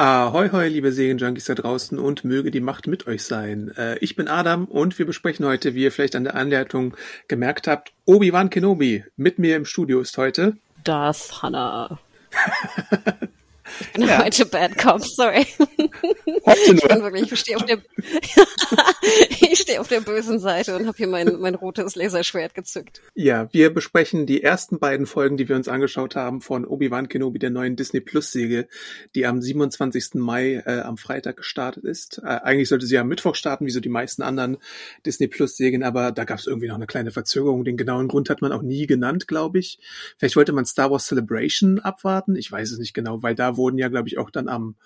Ahoi, hoi, liebe Serienjunkies da draußen und möge die Macht mit euch sein. Äh, ich bin Adam und wir besprechen heute, wie ihr vielleicht an der Anleitung gemerkt habt, Obi-Wan Kenobi. Mit mir im Studio ist heute Das Hannah. Ich bin ja. heute Bad Cop, sorry. Heute nur. Ich bin wirklich, ich stehe auf der, ich stehe auf der bösen Seite und habe hier mein, mein rotes Laserschwert gezückt. Ja, wir besprechen die ersten beiden Folgen, die wir uns angeschaut haben von Obi-Wan Kenobi, der neuen Disney Plus Serie, die am 27. Mai äh, am Freitag gestartet ist. Äh, eigentlich sollte sie am Mittwoch starten, wie so die meisten anderen Disney Plus Serien, aber da gab es irgendwie noch eine kleine Verzögerung. Den genauen Grund hat man auch nie genannt, glaube ich. Vielleicht wollte man Star Wars Celebration abwarten. Ich weiß es nicht genau, weil da wurden ja, glaube ich, auch dann am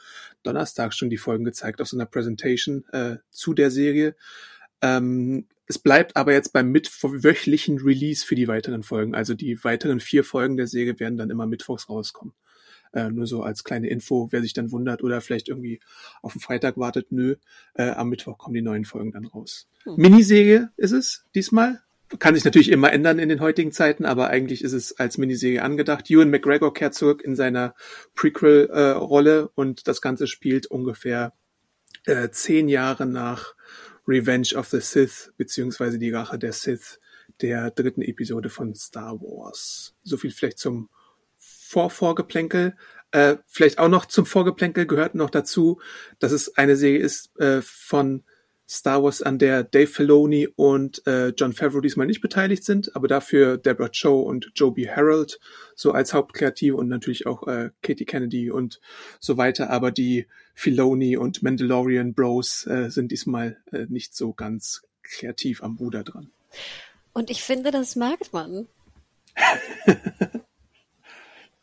Donnerstag schon die Folgen gezeigt auf so einer Presentation äh, zu der Serie. Ähm, es bleibt aber jetzt beim mitwöchlichen Release für die weiteren Folgen. Also die weiteren vier Folgen der Serie werden dann immer mittwochs rauskommen. Äh, nur so als kleine Info, wer sich dann wundert oder vielleicht irgendwie auf den Freitag wartet, nö, äh, am Mittwoch kommen die neuen Folgen dann raus. Hm. Miniserie ist es diesmal, kann sich natürlich immer ändern in den heutigen Zeiten, aber eigentlich ist es als Miniserie angedacht. Ewan McGregor kehrt zurück in seiner Prequel-Rolle äh, und das Ganze spielt ungefähr äh, zehn Jahre nach Revenge of the Sith, beziehungsweise die Rache der Sith, der dritten Episode von Star Wars. So viel vielleicht zum Vorvorgeplänkel. Äh, vielleicht auch noch zum Vorgeplänkel gehört noch dazu, dass es eine Serie ist äh, von Star Wars, an der Dave Filoni und äh, John Favreau diesmal nicht beteiligt sind, aber dafür Deborah Cho und Joby Harold so als Hauptkreative und natürlich auch äh, Katie Kennedy und so weiter. Aber die Filoni und Mandalorian Bros äh, sind diesmal äh, nicht so ganz kreativ am Ruder dran. Und ich finde, das merkt man.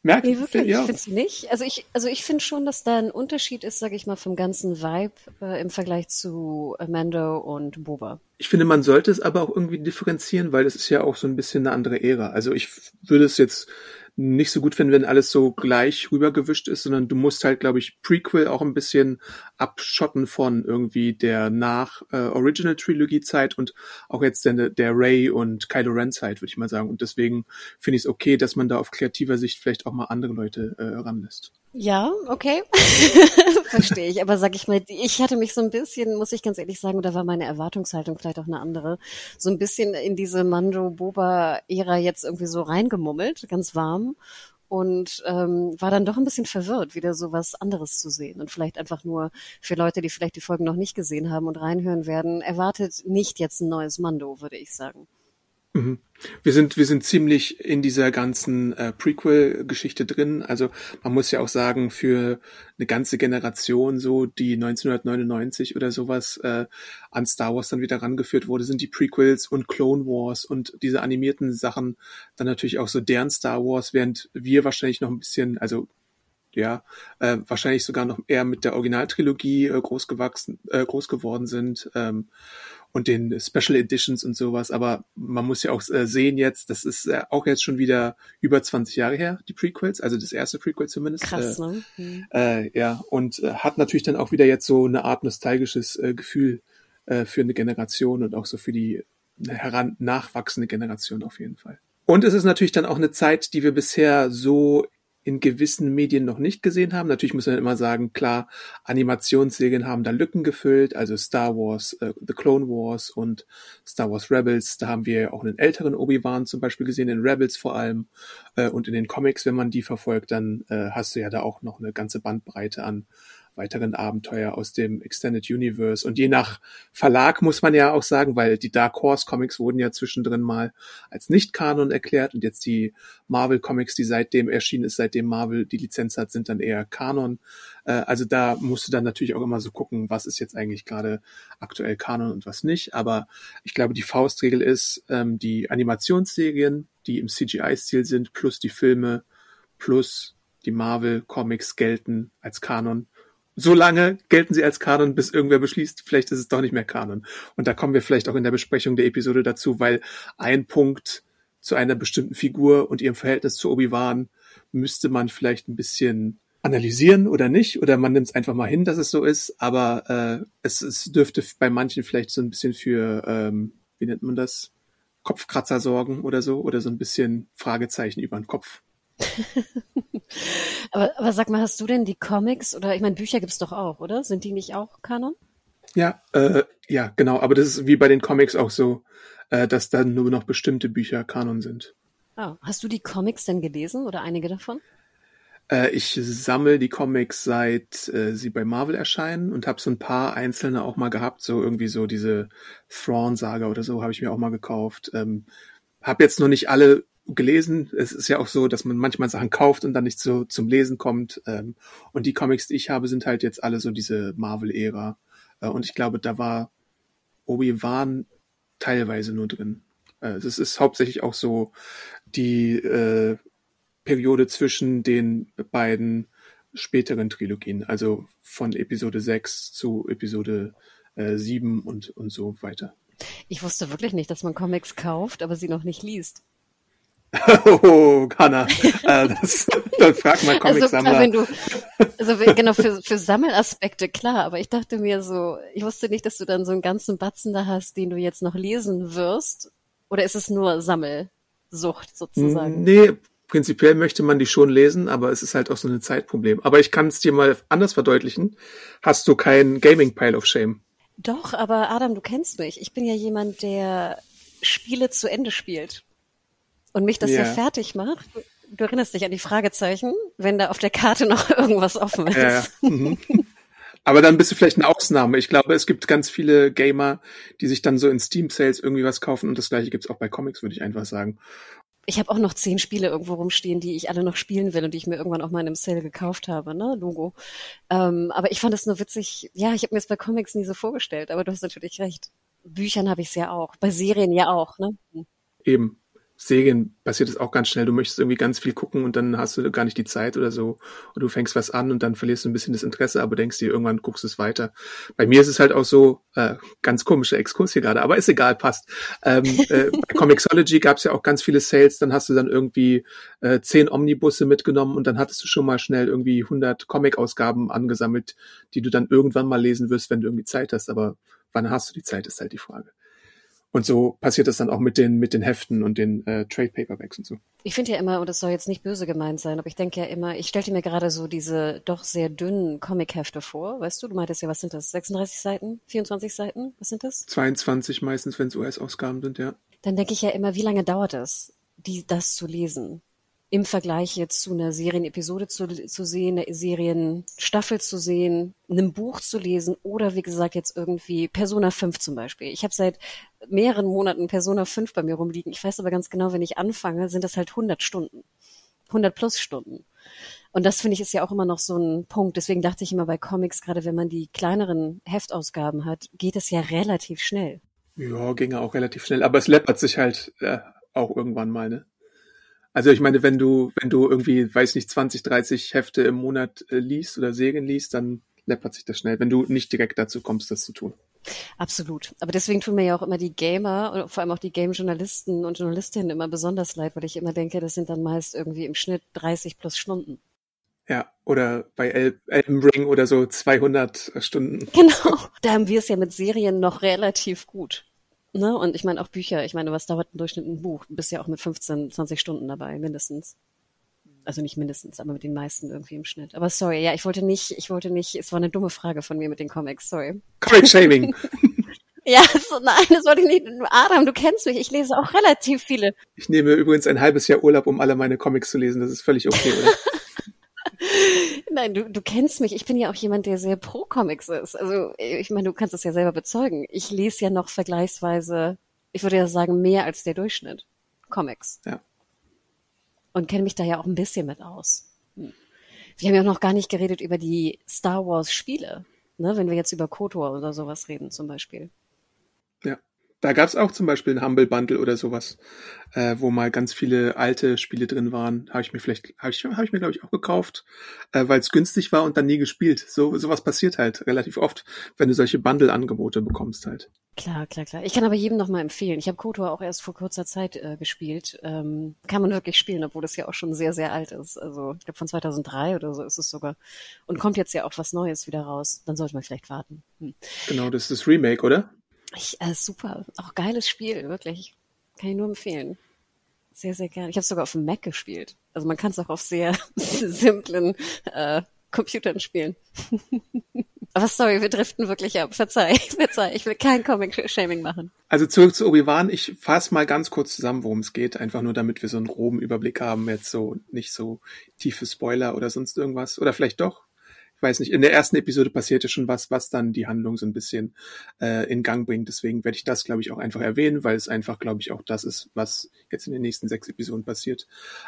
Merkt Nee, wirklich, ja. ich finde es nicht. Also ich, also ich finde schon, dass da ein Unterschied ist, sage ich mal, vom ganzen Vibe äh, im Vergleich zu Amando und Boba. Ich finde, man sollte es aber auch irgendwie differenzieren, weil es ist ja auch so ein bisschen eine andere Ära. Also ich würde es jetzt nicht so gut finden, wenn alles so gleich rübergewischt ist, sondern du musst halt, glaube ich, Prequel auch ein bisschen abschotten von irgendwie der nach äh, Original Trilogie Zeit und auch jetzt der, der Ray und Kylo Ren Zeit, würde ich mal sagen. Und deswegen finde ich es okay, dass man da auf kreativer Sicht vielleicht auch mal andere Leute äh, ranlässt. Ja, okay. Verstehe ich. Aber sag ich mal, ich hatte mich so ein bisschen, muss ich ganz ehrlich sagen, da war meine Erwartungshaltung vielleicht auch eine andere, so ein bisschen in diese Mando-Boba-Ära jetzt irgendwie so reingemummelt, ganz warm. Und ähm, war dann doch ein bisschen verwirrt, wieder so was anderes zu sehen. Und vielleicht einfach nur für Leute, die vielleicht die Folgen noch nicht gesehen haben und reinhören werden, erwartet nicht jetzt ein neues Mando, würde ich sagen. Mhm. Wir sind, wir sind ziemlich in dieser ganzen äh, Prequel-Geschichte drin. Also man muss ja auch sagen, für eine ganze Generation, so die 1999 oder sowas äh, an Star Wars dann wieder rangeführt wurde, sind die Prequels und Clone Wars und diese animierten Sachen dann natürlich auch so deren Star Wars, während wir wahrscheinlich noch ein bisschen, also ja, äh, wahrscheinlich sogar noch eher mit der Originaltrilogie äh, groß gewachsen, äh, groß geworden sind. Ähm, und den Special Editions und sowas. Aber man muss ja auch äh, sehen jetzt, das ist äh, auch jetzt schon wieder über 20 Jahre her, die Prequels, also das erste Prequel zumindest. Krass, äh, ne? Hm. äh, ja, und äh, hat natürlich dann auch wieder jetzt so eine Art nostalgisches äh, Gefühl äh, für eine Generation und auch so für die heran nachwachsende Generation auf jeden Fall. Und es ist natürlich dann auch eine Zeit, die wir bisher so in gewissen Medien noch nicht gesehen haben. Natürlich muss man immer sagen, klar, Animationsserien haben da Lücken gefüllt, also Star Wars, äh, The Clone Wars und Star Wars Rebels. Da haben wir auch einen älteren Obi-Wan zum Beispiel gesehen, in Rebels vor allem. Äh, und in den Comics, wenn man die verfolgt, dann äh, hast du ja da auch noch eine ganze Bandbreite an weiteren Abenteuer aus dem Extended Universe. Und je nach Verlag muss man ja auch sagen, weil die Dark Horse Comics wurden ja zwischendrin mal als Nicht-Kanon erklärt und jetzt die Marvel Comics, die seitdem erschienen ist, seitdem Marvel die Lizenz hat, sind dann eher Kanon. Äh, also da musst du dann natürlich auch immer so gucken, was ist jetzt eigentlich gerade aktuell Kanon und was nicht. Aber ich glaube, die Faustregel ist, ähm, die Animationsserien, die im CGI-Stil sind, plus die Filme, plus die Marvel Comics gelten als Kanon so lange gelten sie als Kanon, bis irgendwer beschließt, vielleicht ist es doch nicht mehr Kanon. Und da kommen wir vielleicht auch in der Besprechung der Episode dazu, weil ein Punkt zu einer bestimmten Figur und ihrem Verhältnis zu Obi-Wan müsste man vielleicht ein bisschen analysieren oder nicht, oder man nimmt es einfach mal hin, dass es so ist, aber äh, es, es dürfte bei manchen vielleicht so ein bisschen für, ähm, wie nennt man das, Kopfkratzer sorgen oder so, oder so ein bisschen Fragezeichen über den Kopf. aber, aber sag mal, hast du denn die Comics oder ich meine, Bücher gibt's doch auch, oder? Sind die nicht auch Kanon? Ja, äh, ja, genau. Aber das ist wie bei den Comics auch so, äh, dass dann nur noch bestimmte Bücher Kanon sind. Oh. Hast du die Comics denn gelesen oder einige davon? Äh, ich sammle die Comics seit äh, sie bei Marvel erscheinen und habe so ein paar einzelne auch mal gehabt, so irgendwie so diese Thrawn-Saga oder so habe ich mir auch mal gekauft. Ähm, habe jetzt noch nicht alle gelesen. Es ist ja auch so, dass man manchmal Sachen kauft und dann nicht so zum Lesen kommt. Ähm, und die Comics, die ich habe, sind halt jetzt alle so diese Marvel-Ära. Äh, und ich glaube, da war Obi-Wan teilweise nur drin. Äh, es ist hauptsächlich auch so die äh, Periode zwischen den beiden späteren Trilogien, also von Episode 6 zu Episode äh, 7 und, und so weiter. Ich wusste wirklich nicht, dass man Comics kauft, aber sie noch nicht liest. Oh, Hanna, äh, das, dann frag mal Comicsammler. Also, wenn du, also genau, für, für Sammelaspekte, klar, aber ich dachte mir so, ich wusste nicht, dass du dann so einen ganzen Batzen da hast, den du jetzt noch lesen wirst. Oder ist es nur Sammelsucht sozusagen? Nee, prinzipiell möchte man die schon lesen, aber es ist halt auch so ein Zeitproblem. Aber ich kann es dir mal anders verdeutlichen. Hast du kein Gaming Pile of Shame? Doch, aber Adam, du kennst mich. Ich bin ja jemand, der Spiele zu Ende spielt und mich das ja, ja fertig macht. Du erinnerst dich an die Fragezeichen, wenn da auf der Karte noch irgendwas offen ist. Ja. Mhm. Aber dann bist du vielleicht eine Ausnahme. Ich glaube, es gibt ganz viele Gamer, die sich dann so in Steam Sales irgendwie was kaufen und das gleiche gibt's auch bei Comics, würde ich einfach sagen. Ich habe auch noch zehn Spiele irgendwo rumstehen, die ich alle noch spielen will und die ich mir irgendwann auch mal in einem Sale gekauft habe, ne, Logo. Ähm, aber ich fand es nur witzig. Ja, ich habe mir es bei Comics nie so vorgestellt, aber du hast natürlich recht. Büchern habe ich es ja auch, bei Serien ja auch, ne? Eben. Serien passiert es auch ganz schnell. Du möchtest irgendwie ganz viel gucken und dann hast du gar nicht die Zeit oder so. Und du fängst was an und dann verlierst du ein bisschen das Interesse, aber denkst dir, irgendwann guckst du es weiter. Bei mir ist es halt auch so, äh, ganz komischer Exkurs hier gerade, aber ist egal, passt. Ähm, äh, bei Comixology gab es ja auch ganz viele Sales, dann hast du dann irgendwie äh, zehn Omnibusse mitgenommen und dann hattest du schon mal schnell irgendwie 100 Comic-Ausgaben angesammelt, die du dann irgendwann mal lesen wirst, wenn du irgendwie Zeit hast. Aber wann hast du die Zeit, ist halt die Frage. Und so passiert es dann auch mit den, mit den Heften und den äh, Trade Paperbacks und so. Ich finde ja immer, und das soll jetzt nicht böse gemeint sein, aber ich denke ja immer, ich stellte mir gerade so diese doch sehr dünnen Comic-Hefte vor. Weißt du, du meintest ja, was sind das? 36 Seiten? 24 Seiten? Was sind das? 22 meistens, wenn es US-Ausgaben sind, ja. Dann denke ich ja immer, wie lange dauert es, die, das zu lesen? Im Vergleich jetzt zu einer Serienepisode zu, zu sehen, einer Serienstaffel zu sehen, einem Buch zu lesen oder wie gesagt jetzt irgendwie Persona 5 zum Beispiel. Ich habe seit mehreren Monaten Persona 5 bei mir rumliegen. Ich weiß aber ganz genau, wenn ich anfange, sind das halt 100 Stunden. 100 plus Stunden. Und das finde ich ist ja auch immer noch so ein Punkt. Deswegen dachte ich immer bei Comics, gerade wenn man die kleineren Heftausgaben hat, geht es ja relativ schnell. Ja, ginge auch relativ schnell. Aber es läppert sich halt äh, auch irgendwann mal, ne? Also ich meine, wenn du, wenn du irgendwie, weiß nicht, 20, 30 Hefte im Monat äh, liest oder Serien liest, dann läppert sich das schnell, wenn du nicht direkt dazu kommst, das zu tun. Absolut. Aber deswegen tun mir ja auch immer die Gamer und vor allem auch die Game-Journalisten und Journalistinnen immer besonders leid, weil ich immer denke, das sind dann meist irgendwie im Schnitt 30 plus Stunden. Ja, oder bei El Elden Ring oder so 200 Stunden. Genau. Da haben wir es ja mit Serien noch relativ gut. Ne? Und ich meine auch Bücher. Ich meine, was dauert im Durchschnitt ein Buch? Du bist ja auch mit 15, 20 Stunden dabei, mindestens. Also nicht mindestens, aber mit den meisten irgendwie im Schnitt. Aber sorry, ja, ich wollte nicht, ich wollte nicht, es war eine dumme Frage von mir mit den Comics, sorry. Comic-Shaming. ja, so, nein, das wollte ich nicht. Adam, du kennst mich, ich lese auch relativ viele. Ich nehme übrigens ein halbes Jahr Urlaub, um alle meine Comics zu lesen. Das ist völlig okay, oder? Nein, du, du kennst mich. Ich bin ja auch jemand, der sehr pro Comics ist. Also ich meine, du kannst es ja selber bezeugen. Ich lese ja noch vergleichsweise, ich würde ja sagen, mehr als der Durchschnitt Comics. Ja. Und kenne mich da ja auch ein bisschen mit aus. Hm. Wir haben ja auch noch gar nicht geredet über die Star Wars Spiele, ne? wenn wir jetzt über KOTOR oder sowas reden zum Beispiel. Ja. Da gab's auch zum Beispiel ein Humble Bundle oder sowas, äh, wo mal ganz viele alte Spiele drin waren. Habe ich mir vielleicht, habe ich, hab ich mir glaube ich auch gekauft, äh, weil es günstig war und dann nie gespielt. So sowas passiert halt relativ oft, wenn du solche Bundle-Angebote bekommst halt. Klar, klar, klar. Ich kann aber jedem noch mal empfehlen. Ich habe KOTOR auch erst vor kurzer Zeit äh, gespielt. Ähm, kann man wirklich spielen, obwohl das ja auch schon sehr, sehr alt ist. Also ich glaube von 2003 oder so ist es sogar. Und kommt jetzt ja auch was Neues wieder raus. Dann sollte man vielleicht warten. Hm. Genau, das ist das Remake, oder? Ich, äh, super, auch geiles Spiel, wirklich. Kann ich nur empfehlen. Sehr, sehr gerne. Ich habe sogar auf dem Mac gespielt. Also man kann es auch auf sehr simplen äh, Computern spielen. Aber sorry, wir driften wirklich ab. Verzeih, verzeih. Ich will kein Comic-Shaming machen. Also zurück zu Obi-Wan. Ich fasse mal ganz kurz zusammen, worum es geht. Einfach nur, damit wir so einen groben Überblick haben. Jetzt so nicht so tiefe Spoiler oder sonst irgendwas. Oder vielleicht doch weiß nicht, in der ersten Episode passierte schon was, was dann die Handlung so ein bisschen äh, in Gang bringt. Deswegen werde ich das, glaube ich, auch einfach erwähnen, weil es einfach, glaube ich, auch das ist, was jetzt in den nächsten sechs Episoden passiert.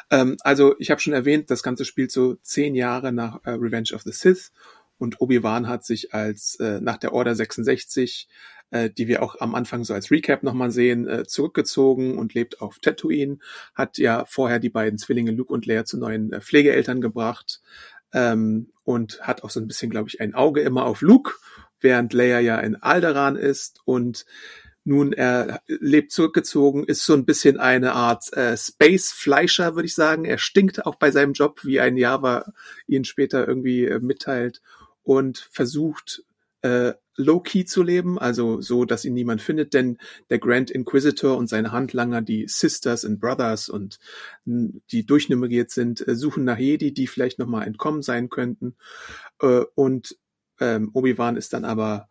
Ähm, also ich habe schon erwähnt, das Ganze spielt so zehn Jahre nach äh, Revenge of the Sith und Obi-Wan hat sich als äh, nach der Order 66 äh, die wir auch am Anfang so als Recap nochmal sehen, äh, zurückgezogen und lebt auf Tatooine, hat ja vorher die beiden Zwillinge Luke und Leia zu neuen äh, Pflegeeltern gebracht, ähm, und hat auch so ein bisschen, glaube ich, ein Auge immer auf Luke, während Leia ja in Alderaan ist und nun er lebt zurückgezogen, ist so ein bisschen eine Art äh, Space-Fleischer, würde ich sagen. Er stinkt auch bei seinem Job, wie ein Java ihn später irgendwie äh, mitteilt und versucht äh, low-key zu leben, also so, dass ihn niemand findet, denn der Grand Inquisitor und seine Handlanger, die Sisters and Brothers und die durchnummeriert sind, äh, suchen nach Jedi, die vielleicht nochmal entkommen sein könnten. Äh, und ähm, Obi-Wan ist dann aber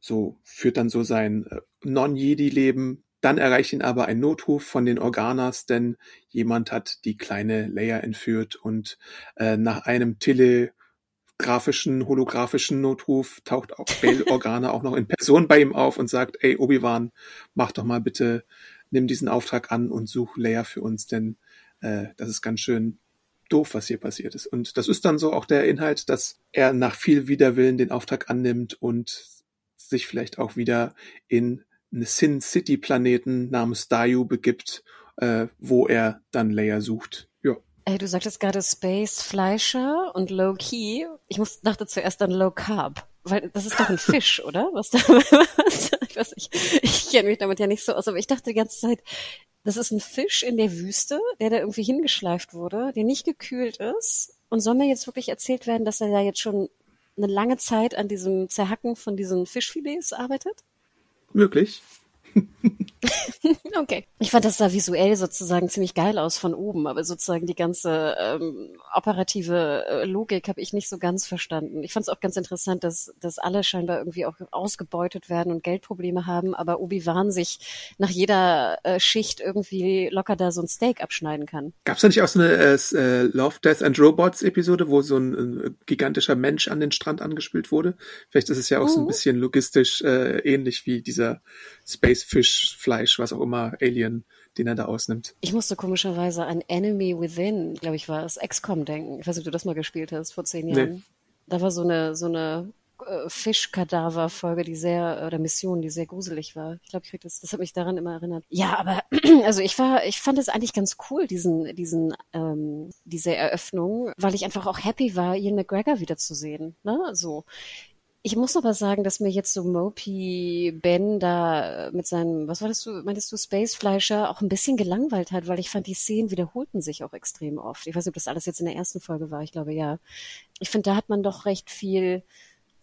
so, führt dann so sein äh, Non-Jedi-Leben. Dann erreicht ihn aber ein Notruf von den Organas, denn jemand hat die kleine Leia entführt und äh, nach einem Tele grafischen, holographischen Notruf taucht auch Bail Organa auch noch in Person bei ihm auf und sagt, ey, Obi-Wan, mach doch mal bitte, nimm diesen Auftrag an und such Leia für uns, denn äh, das ist ganz schön doof, was hier passiert ist. Und das ist dann so auch der Inhalt, dass er nach viel Widerwillen den Auftrag annimmt und sich vielleicht auch wieder in einen Sin City Planeten namens Dayu begibt, äh, wo er dann Leia sucht. Ey, du sagtest gerade Space Fleischer und Low Key. Ich muss, dachte zuerst an Low Carb. Weil das ist doch ein Fisch, oder? Was da, was, ich weiß nicht. Ich kenne mich damit ja nicht so aus, aber ich dachte die ganze Zeit, das ist ein Fisch in der Wüste, der da irgendwie hingeschleift wurde, der nicht gekühlt ist. Und soll mir jetzt wirklich erzählt werden, dass er da jetzt schon eine lange Zeit an diesem Zerhacken von diesen Fischfilets arbeitet? Möglich. okay. Ich fand das sah visuell sozusagen ziemlich geil aus von oben, aber sozusagen die ganze ähm, operative äh, Logik habe ich nicht so ganz verstanden. Ich fand es auch ganz interessant, dass, dass alle scheinbar irgendwie auch ausgebeutet werden und Geldprobleme haben, aber Obi-Wan sich nach jeder äh, Schicht irgendwie locker da so ein Steak abschneiden kann. Gab es da nicht auch so eine äh, Love, Death and Robots Episode, wo so ein, ein, gigantischer Mensch an den Strand angespült wurde? Vielleicht ist es ja auch uh. so ein mhm. bisschen logistisch äh, ähnlich wie dieser Space Fish, Fleisch, was auch immer, Alien, den er da ausnimmt. Ich musste komischerweise an Enemy Within, glaube ich, war es XCOM denken. Ich weiß nicht, ob du das mal gespielt hast vor zehn Jahren. Nee. Da war so eine, so eine äh, Fischkadaver-Folge, die sehr, oder Mission, die sehr gruselig war. Ich glaube, ich das, das hat mich daran immer erinnert. Ja, aber also ich war, ich fand es eigentlich ganz cool, diesen, diesen, ähm, diese Eröffnung, weil ich einfach auch happy war, Ian McGregor wiederzusehen. Ne? So, ich muss aber sagen, dass mir jetzt so Mopey Ben da mit seinem, was war das du, meintest du, Spacefleischer auch ein bisschen gelangweilt hat, weil ich fand, die Szenen wiederholten sich auch extrem oft. Ich weiß nicht, ob das alles jetzt in der ersten Folge war, ich glaube ja. Ich finde, da hat man doch recht viel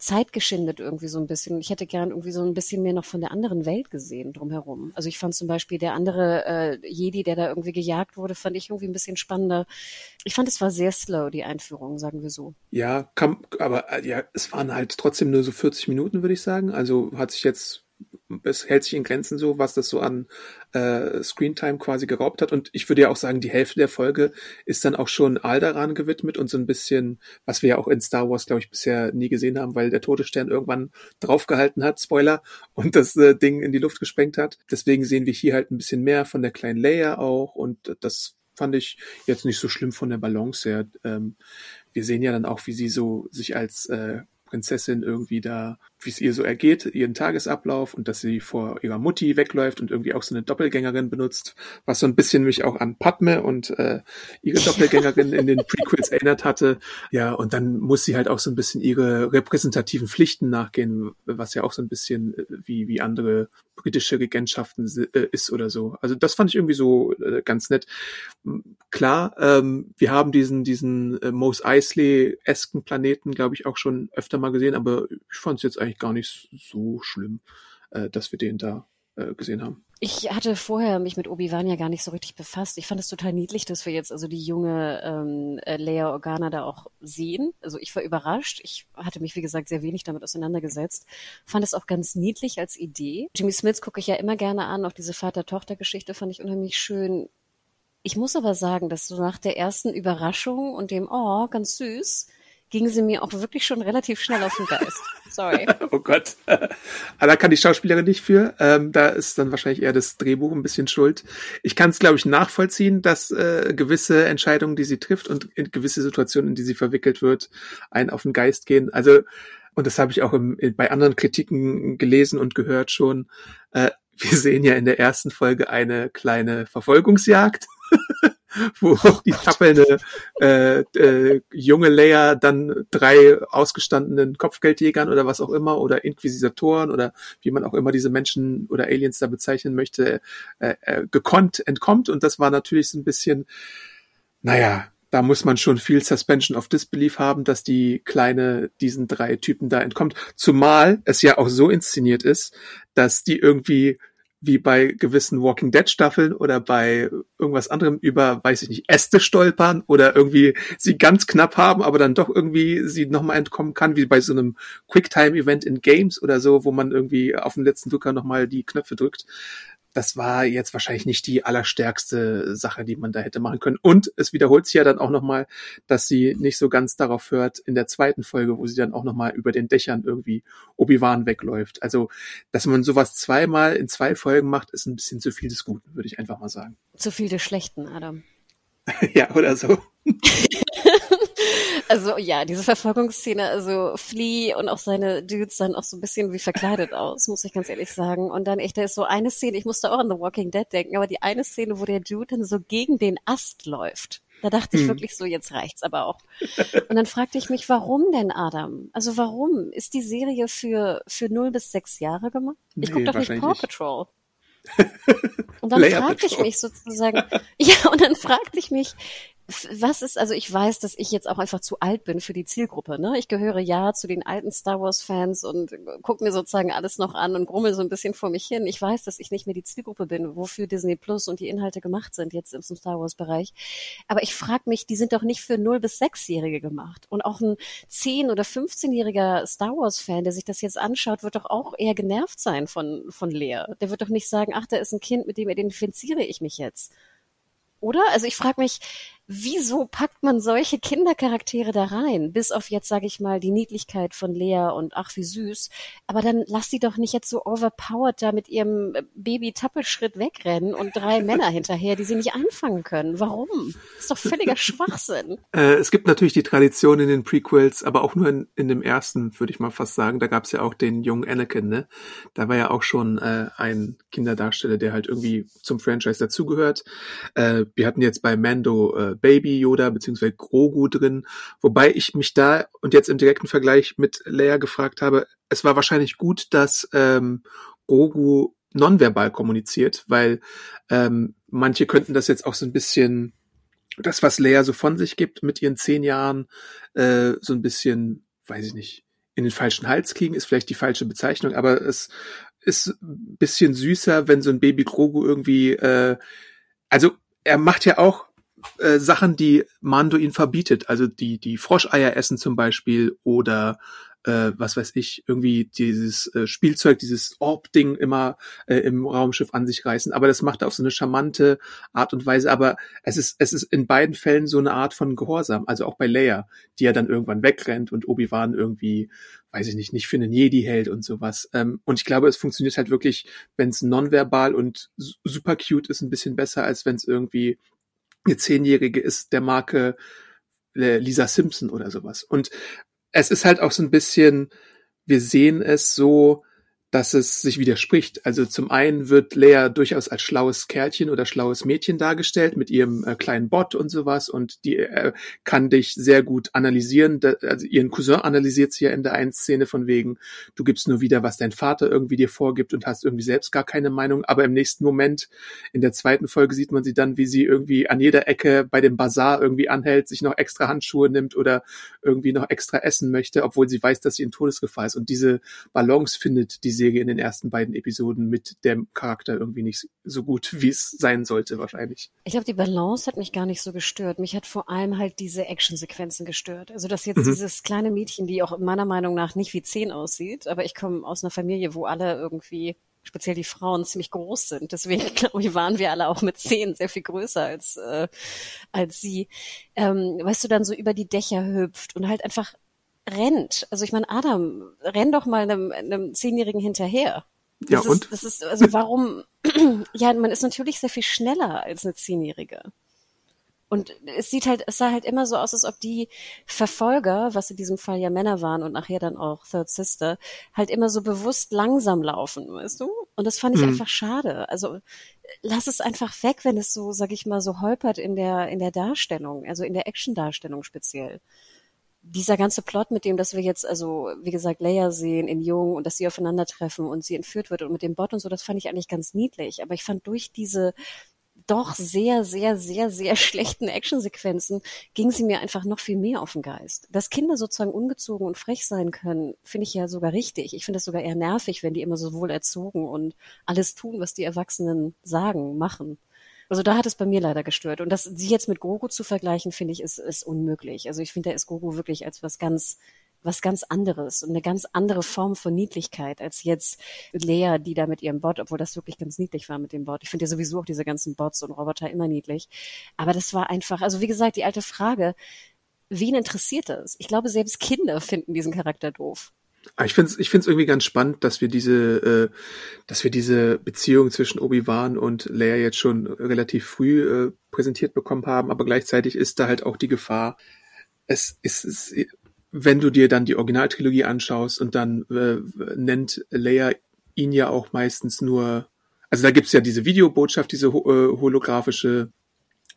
Zeit geschindet irgendwie so ein bisschen. Ich hätte gern irgendwie so ein bisschen mehr noch von der anderen Welt gesehen drumherum. Also ich fand zum Beispiel der andere äh, Jedi, der da irgendwie gejagt wurde, fand ich irgendwie ein bisschen spannender. Ich fand, es war sehr slow, die Einführung, sagen wir so. Ja, kam, aber äh, ja, es waren halt trotzdem nur so 40 Minuten, würde ich sagen. Also hat sich jetzt es hält sich in Grenzen so, was das so an äh, Screentime quasi geraubt hat. Und ich würde ja auch sagen, die Hälfte der Folge ist dann auch schon Alderan gewidmet und so ein bisschen, was wir ja auch in Star Wars, glaube ich, bisher nie gesehen haben, weil der Todesstern irgendwann draufgehalten hat, Spoiler, und das äh, Ding in die Luft gesprengt hat. Deswegen sehen wir hier halt ein bisschen mehr von der kleinen Leia auch und das fand ich jetzt nicht so schlimm von der Balance her. Ähm, wir sehen ja dann auch, wie sie so sich als äh, Prinzessin irgendwie da, wie es ihr so ergeht, ihren Tagesablauf und dass sie vor ihrer Mutti wegläuft und irgendwie auch so eine Doppelgängerin benutzt, was so ein bisschen mich auch an Padme und äh, ihre Doppelgängerin in den Prequels erinnert hatte. Ja, und dann muss sie halt auch so ein bisschen ihre repräsentativen Pflichten nachgehen, was ja auch so ein bisschen äh, wie, wie andere britische Regentschaften äh, ist oder so. Also das fand ich irgendwie so äh, ganz nett. Klar, ähm, wir haben diesen, diesen äh, Mos Eisley-esken Planeten, glaube ich, auch schon öfter mal gesehen, aber ich fand es jetzt eigentlich gar nicht so schlimm, äh, dass wir den da äh, gesehen haben. Ich hatte vorher mich mit Obi-Wan ja gar nicht so richtig befasst. Ich fand es total niedlich, dass wir jetzt also die junge ähm, äh, Leia Organa da auch sehen. Also ich war überrascht. Ich hatte mich, wie gesagt, sehr wenig damit auseinandergesetzt. Fand es auch ganz niedlich als Idee. Jimmy Smith gucke ich ja immer gerne an. Auch diese Vater-Tochter-Geschichte fand ich unheimlich schön. Ich muss aber sagen, dass so nach der ersten Überraschung und dem, oh, ganz süß, ging sie mir auch wirklich schon relativ schnell auf den Geist. Sorry. oh Gott. da kann die Schauspielerin nicht für. Ähm, da ist dann wahrscheinlich eher das Drehbuch ein bisschen schuld. Ich kann es, glaube ich, nachvollziehen, dass äh, gewisse Entscheidungen, die sie trifft und gewisse Situationen, in die sie verwickelt wird, einen auf den Geist gehen. Also, und das habe ich auch im, bei anderen Kritiken gelesen und gehört schon. Äh, wir sehen ja in der ersten Folge eine kleine Verfolgungsjagd. wo die tappelnde äh, äh, junge Leia dann drei ausgestandenen Kopfgeldjägern oder was auch immer oder Inquisitoren oder wie man auch immer diese Menschen oder Aliens da bezeichnen möchte, äh, äh, gekonnt entkommt. Und das war natürlich so ein bisschen, naja, da muss man schon viel Suspension of Disbelief haben, dass die Kleine diesen drei Typen da entkommt. Zumal es ja auch so inszeniert ist, dass die irgendwie wie bei gewissen Walking Dead Staffeln oder bei irgendwas anderem über, weiß ich nicht, Äste stolpern oder irgendwie sie ganz knapp haben, aber dann doch irgendwie sie nochmal entkommen kann, wie bei so einem Quicktime-Event in Games oder so, wo man irgendwie auf den letzten Drücker nochmal die Knöpfe drückt das war jetzt wahrscheinlich nicht die allerstärkste Sache, die man da hätte machen können. Und es wiederholt sich ja dann auch nochmal, dass sie nicht so ganz darauf hört in der zweiten Folge, wo sie dann auch nochmal über den Dächern irgendwie Obi-Wan wegläuft. Also, dass man sowas zweimal in zwei Folgen macht, ist ein bisschen zu viel des Guten, würde ich einfach mal sagen. Zu viel des Schlechten, Adam. ja, oder so. Also ja, diese Verfolgungsszene, also Flea und auch seine Dudes sahen auch so ein bisschen wie verkleidet aus, muss ich ganz ehrlich sagen. Und dann echt, da ist so eine Szene, ich musste auch an The Walking Dead denken, aber die eine Szene, wo der Dude dann so gegen den Ast läuft. Da dachte ich hm. wirklich so, jetzt reicht's aber auch. Und dann fragte ich mich, warum denn, Adam? Also warum? Ist die Serie für, für 0 bis 6 Jahre gemacht? Ich nee, gucke doch nicht Paw Patrol. Und dann fragte ich mich sozusagen, ja, und dann fragte ich mich, was ist, also ich weiß, dass ich jetzt auch einfach zu alt bin für die Zielgruppe. Ne? Ich gehöre ja zu den alten Star Wars-Fans und gucke mir sozusagen alles noch an und grummel so ein bisschen vor mich hin. Ich weiß, dass ich nicht mehr die Zielgruppe bin, wofür Disney Plus und die Inhalte gemacht sind jetzt im Star Wars-Bereich. Aber ich frage mich, die sind doch nicht für 0- bis 6-Jährige gemacht. Und auch ein 10- oder 15-jähriger Star Wars-Fan, der sich das jetzt anschaut, wird doch auch eher genervt sein von, von Lea. Der wird doch nicht sagen, ach, da ist ein Kind, mit dem identifiziere ich mich jetzt. Oder? Also ich frage mich, wieso packt man solche Kindercharaktere da rein? Bis auf jetzt, sage ich mal, die Niedlichkeit von Lea und ach, wie süß. Aber dann lass sie doch nicht jetzt so overpowered da mit ihrem Baby-Tappelschritt wegrennen und drei Männer hinterher, die sie nicht anfangen können. Warum? Das ist doch völliger Schwachsinn. Äh, es gibt natürlich die Tradition in den Prequels, aber auch nur in, in dem ersten, würde ich mal fast sagen. Da gab es ja auch den jungen Anakin, ne? Da war ja auch schon äh, ein Kinderdarsteller, der halt irgendwie zum Franchise dazugehört. Äh, wir hatten jetzt bei Mando äh, Baby Yoda beziehungsweise Grogu drin, wobei ich mich da und jetzt im direkten Vergleich mit Leia gefragt habe, es war wahrscheinlich gut, dass ähm, Grogu nonverbal kommuniziert, weil ähm, manche könnten das jetzt auch so ein bisschen das, was Leia so von sich gibt mit ihren zehn Jahren, äh, so ein bisschen, weiß ich nicht, in den falschen Hals kriegen, ist vielleicht die falsche Bezeichnung, aber es ist ein bisschen süßer, wenn so ein Baby Grogu irgendwie, äh, also er macht ja auch äh, Sachen, die Mando ihn verbietet, also die die Froscheier essen zum Beispiel oder äh, was weiß ich, irgendwie dieses äh, Spielzeug, dieses Orb-Ding immer äh, im Raumschiff an sich reißen. Aber das macht er auf so eine charmante Art und Weise. Aber es ist, es ist in beiden Fällen so eine Art von Gehorsam. Also auch bei Leia, die ja dann irgendwann wegrennt und Obi-Wan irgendwie, weiß ich nicht, nicht für einen Jedi hält und sowas. Ähm, und ich glaube, es funktioniert halt wirklich, wenn es nonverbal und super cute ist, ein bisschen besser, als wenn es irgendwie eine Zehnjährige ist, der Marke äh, Lisa Simpson oder sowas. Und es ist halt auch so ein bisschen, wir sehen es so, dass es sich widerspricht. Also zum einen wird Lea durchaus als schlaues Kerlchen oder schlaues Mädchen dargestellt mit ihrem äh, kleinen Bot und sowas und die äh, kann dich sehr gut analysieren. Da, also ihren Cousin analysiert sie ja in der einen Szene von wegen, du gibst nur wieder, was dein Vater irgendwie dir vorgibt und hast irgendwie selbst gar keine Meinung. Aber im nächsten Moment, in der zweiten Folge, sieht man sie dann, wie sie irgendwie an jeder Ecke bei dem Bazar irgendwie anhält, sich noch extra Handschuhe nimmt oder irgendwie noch extra essen möchte, obwohl sie weiß, dass sie in Todesgefahr ist. Und diese Balance findet die Serie in den ersten beiden Episoden mit dem Charakter irgendwie nicht so gut, wie es sein sollte wahrscheinlich. Ich glaube, die Balance hat mich gar nicht so gestört. Mich hat vor allem halt diese Actionsequenzen gestört. Also dass jetzt mhm. dieses kleine Mädchen, die auch meiner Meinung nach nicht wie zehn aussieht, aber ich komme aus einer Familie, wo alle irgendwie speziell die Frauen ziemlich groß sind. Deswegen glaube ich, waren wir alle auch mit zehn sehr viel größer als äh, als sie. Ähm, weißt du, dann so über die Dächer hüpft und halt einfach rennt. Also ich meine, Adam, renn doch mal einem, einem Zehnjährigen hinterher. Das ja, ist, und? Das ist, also warum, ja, man ist natürlich sehr viel schneller als eine Zehnjährige. Und es sieht halt, es sah halt immer so aus, als ob die Verfolger, was in diesem Fall ja Männer waren und nachher dann auch Third Sister, halt immer so bewusst langsam laufen, weißt du? Und das fand ich mhm. einfach schade. Also lass es einfach weg, wenn es so, sag ich mal, so holpert in der, in der Darstellung, also in der Action-Darstellung speziell dieser ganze Plot mit dem, dass wir jetzt, also wie gesagt, Leia sehen in Jung und dass sie aufeinandertreffen und sie entführt wird und mit dem Bot und so, das fand ich eigentlich ganz niedlich. Aber ich fand durch diese doch sehr, sehr, sehr, sehr schlechten Actionsequenzen ging sie mir einfach noch viel mehr auf den Geist. Dass Kinder sozusagen ungezogen und frech sein können, finde ich ja sogar richtig. Ich finde es sogar eher nervig, wenn die immer so wohl erzogen und alles tun, was die Erwachsenen sagen, machen. Also da hat es bei mir leider gestört. Und das sie jetzt mit Gogo zu vergleichen, finde ich, ist, ist unmöglich. Also ich finde, da ist Gogo wirklich als was ganz was ganz anderes und eine ganz andere Form von Niedlichkeit als jetzt Lea, die da mit ihrem Bot, obwohl das wirklich ganz niedlich war mit dem Bot. Ich finde ja sowieso auch diese ganzen Bots und Roboter immer niedlich. Aber das war einfach, also wie gesagt, die alte Frage, wen interessiert das? Ich glaube, selbst Kinder finden diesen Charakter doof. Ah, ich finde es ich find's irgendwie ganz spannend, dass wir diese, äh, dass wir diese Beziehung zwischen Obi-Wan und Leia jetzt schon relativ früh äh, präsentiert bekommen haben, aber gleichzeitig ist da halt auch die Gefahr, es ist, es, wenn du dir dann die Originaltrilogie anschaust und dann äh, nennt Leia ihn ja auch meistens nur, also da gibt's ja diese Videobotschaft, diese äh, holographische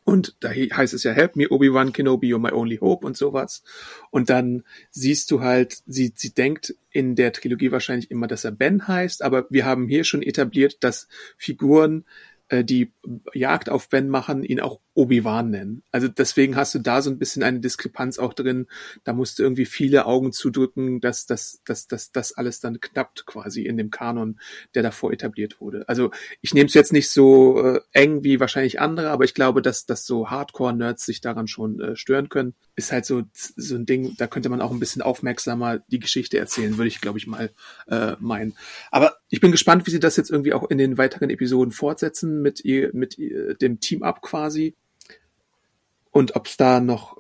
und da heißt es ja, help me, Obi-Wan Kenobi, you're my only hope und sowas. Und dann siehst du halt, sie, sie denkt in der Trilogie wahrscheinlich immer, dass er Ben heißt, aber wir haben hier schon etabliert, dass Figuren die Jagd auf Ben machen, ihn auch Obi-Wan nennen. Also deswegen hast du da so ein bisschen eine Diskrepanz auch drin. Da musst du irgendwie viele Augen zudrücken, dass das dass, dass, dass alles dann knappt quasi in dem Kanon, der davor etabliert wurde. Also ich nehme es jetzt nicht so äh, eng wie wahrscheinlich andere, aber ich glaube, dass, dass so Hardcore-Nerds sich daran schon äh, stören können. Ist halt so, so ein Ding, da könnte man auch ein bisschen aufmerksamer die Geschichte erzählen, würde ich, glaube ich, mal äh, meinen. Aber ich bin gespannt, wie sie das jetzt irgendwie auch in den weiteren Episoden fortsetzen mit ihr, mit ihr, dem Team-Up quasi. Und ob es da noch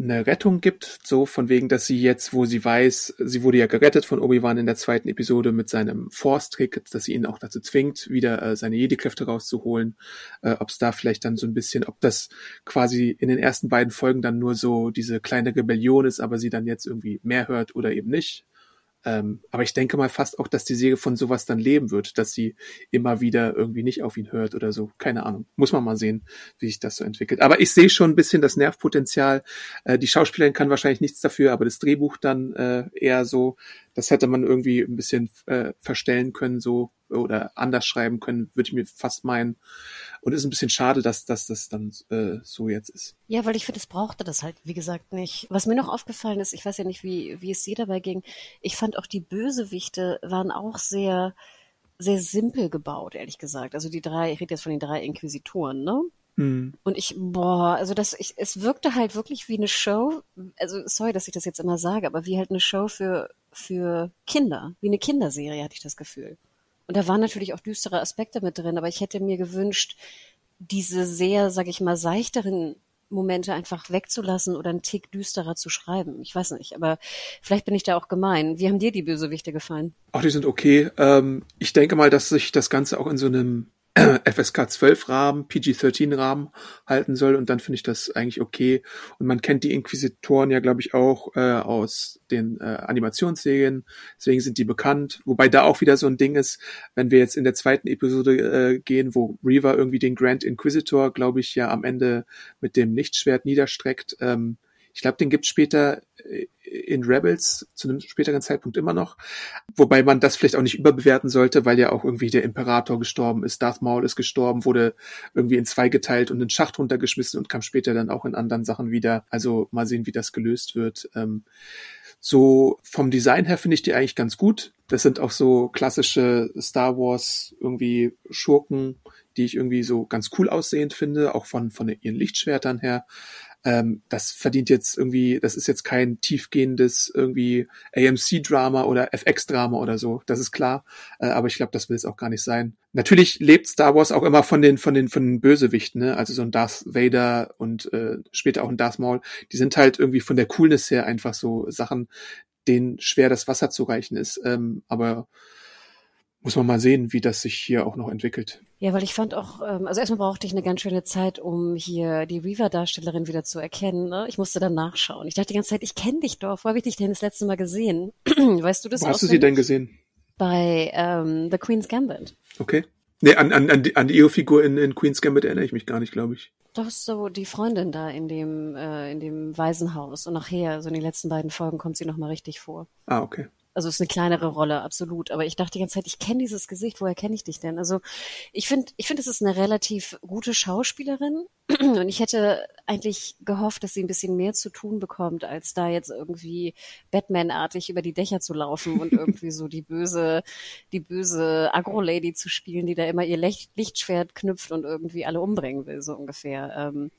eine Rettung gibt, so von wegen, dass sie jetzt, wo sie weiß, sie wurde ja gerettet von Obi-Wan in der zweiten Episode mit seinem Force-Trick, dass sie ihn auch dazu zwingt, wieder äh, seine Jedi-Kräfte rauszuholen, äh, ob es da vielleicht dann so ein bisschen, ob das quasi in den ersten beiden Folgen dann nur so diese kleine Rebellion ist, aber sie dann jetzt irgendwie mehr hört oder eben nicht. Ähm, aber ich denke mal fast auch, dass die Serie von sowas dann leben wird, dass sie immer wieder irgendwie nicht auf ihn hört oder so. Keine Ahnung. Muss man mal sehen, wie sich das so entwickelt. Aber ich sehe schon ein bisschen das Nervpotenzial. Äh, die Schauspielerin kann wahrscheinlich nichts dafür, aber das Drehbuch dann äh, eher so, das hätte man irgendwie ein bisschen äh, verstellen können, so oder anders schreiben können, würde ich mir fast meinen. Und ist ein bisschen schade, dass, dass das dann äh, so jetzt ist. Ja, weil ich finde, es brauchte das halt, wie gesagt, nicht. Was mir noch aufgefallen ist, ich weiß ja nicht, wie, wie es dir dabei ging, ich fand auch die Bösewichte waren auch sehr, sehr simpel gebaut, ehrlich gesagt. Also die drei, ich rede jetzt von den drei Inquisitoren, ne? Mhm. Und ich, boah, also das, ich, es wirkte halt wirklich wie eine Show, also sorry, dass ich das jetzt immer sage, aber wie halt eine Show für für Kinder, wie eine Kinderserie, hatte ich das Gefühl. Und da waren natürlich auch düstere Aspekte mit drin, aber ich hätte mir gewünscht, diese sehr, sag ich mal, seichteren Momente einfach wegzulassen oder einen Tick düsterer zu schreiben. Ich weiß nicht, aber vielleicht bin ich da auch gemein. Wie haben dir die Bösewichte gefallen? Ach, die sind okay. Ähm, ich denke mal, dass sich das Ganze auch in so einem FSK 12 Rahmen, PG-13 Rahmen halten soll und dann finde ich das eigentlich okay. Und man kennt die Inquisitoren ja, glaube ich, auch äh, aus den äh, Animationsserien, deswegen sind die bekannt. Wobei da auch wieder so ein Ding ist, wenn wir jetzt in der zweiten Episode äh, gehen, wo Reaver irgendwie den Grand Inquisitor, glaube ich, ja am Ende mit dem Lichtschwert niederstreckt. Ähm, ich glaube, den gibt's später äh, in Rebels zu einem späteren Zeitpunkt immer noch. Wobei man das vielleicht auch nicht überbewerten sollte, weil ja auch irgendwie der Imperator gestorben ist, Darth Maul ist gestorben, wurde irgendwie in zwei geteilt und in Schacht runtergeschmissen und kam später dann auch in anderen Sachen wieder. Also mal sehen, wie das gelöst wird. Ähm, so vom Design her finde ich die eigentlich ganz gut. Das sind auch so klassische Star Wars irgendwie Schurken, die ich irgendwie so ganz cool aussehend finde, auch von, von ihren Lichtschwertern her. Ähm, das verdient jetzt irgendwie, das ist jetzt kein tiefgehendes irgendwie AMC-Drama oder FX-Drama oder so, das ist klar. Äh, aber ich glaube, das will es auch gar nicht sein. Natürlich lebt Star Wars auch immer von den, von den, von den Bösewichten, ne? Also so ein Darth Vader und äh, später auch ein Darth Maul. Die sind halt irgendwie von der Coolness her einfach so Sachen, denen schwer das Wasser zu reichen ist. Ähm, aber muss man mal sehen, wie das sich hier auch noch entwickelt. Ja, weil ich fand auch, ähm, also erstmal brauchte ich eine ganz schöne Zeit, um hier die Reaver-Darstellerin wieder zu erkennen. Ne? Ich musste dann nachschauen. Ich dachte die ganze Zeit, ich kenne dich doch. Wo habe ich dich denn das letzte Mal gesehen? weißt du das? Wo hast du sie denn gesehen? Bei ähm, The Queen's Gambit. Okay. Nee, an, an, an, die, an die ihre Figur in, in Queen's Gambit erinnere ich mich gar nicht, glaube ich. Doch so die Freundin da in dem äh, in dem Waisenhaus und nachher so in den letzten beiden Folgen kommt sie noch mal richtig vor. Ah, okay. Also es ist eine kleinere Rolle, absolut. Aber ich dachte die ganze Zeit, ich kenne dieses Gesicht, woher kenne ich dich denn? Also ich finde, ich finde, es ist eine relativ gute Schauspielerin. Und ich hätte eigentlich gehofft, dass sie ein bisschen mehr zu tun bekommt, als da jetzt irgendwie Batman-artig über die Dächer zu laufen und irgendwie so die böse, die böse Agro-Lady zu spielen, die da immer ihr Lichtschwert knüpft und irgendwie alle umbringen will, so ungefähr. Ähm,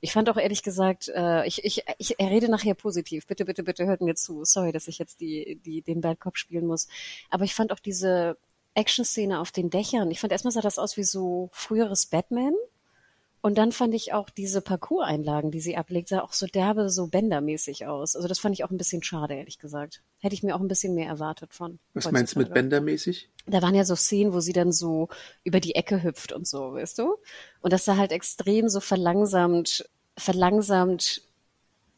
ich fand auch ehrlich gesagt, äh, ich, ich, ich rede nachher positiv. Bitte, bitte, bitte hört mir zu. Sorry, dass ich jetzt die, die, den Bad Cop spielen muss. Aber ich fand auch diese Action-Szene auf den Dächern. Ich fand erstmal sah das aus wie so früheres Batman. Und dann fand ich auch diese Parcours-Einlagen, die sie ablegt, sah auch so derbe, so bändermäßig aus. Also das fand ich auch ein bisschen schade, ehrlich gesagt. Hätte ich mir auch ein bisschen mehr erwartet von. Was meinst du mit bändermäßig? Da waren ja so Szenen, wo sie dann so über die Ecke hüpft und so, weißt du? Und das sah halt extrem so verlangsamt, verlangsamt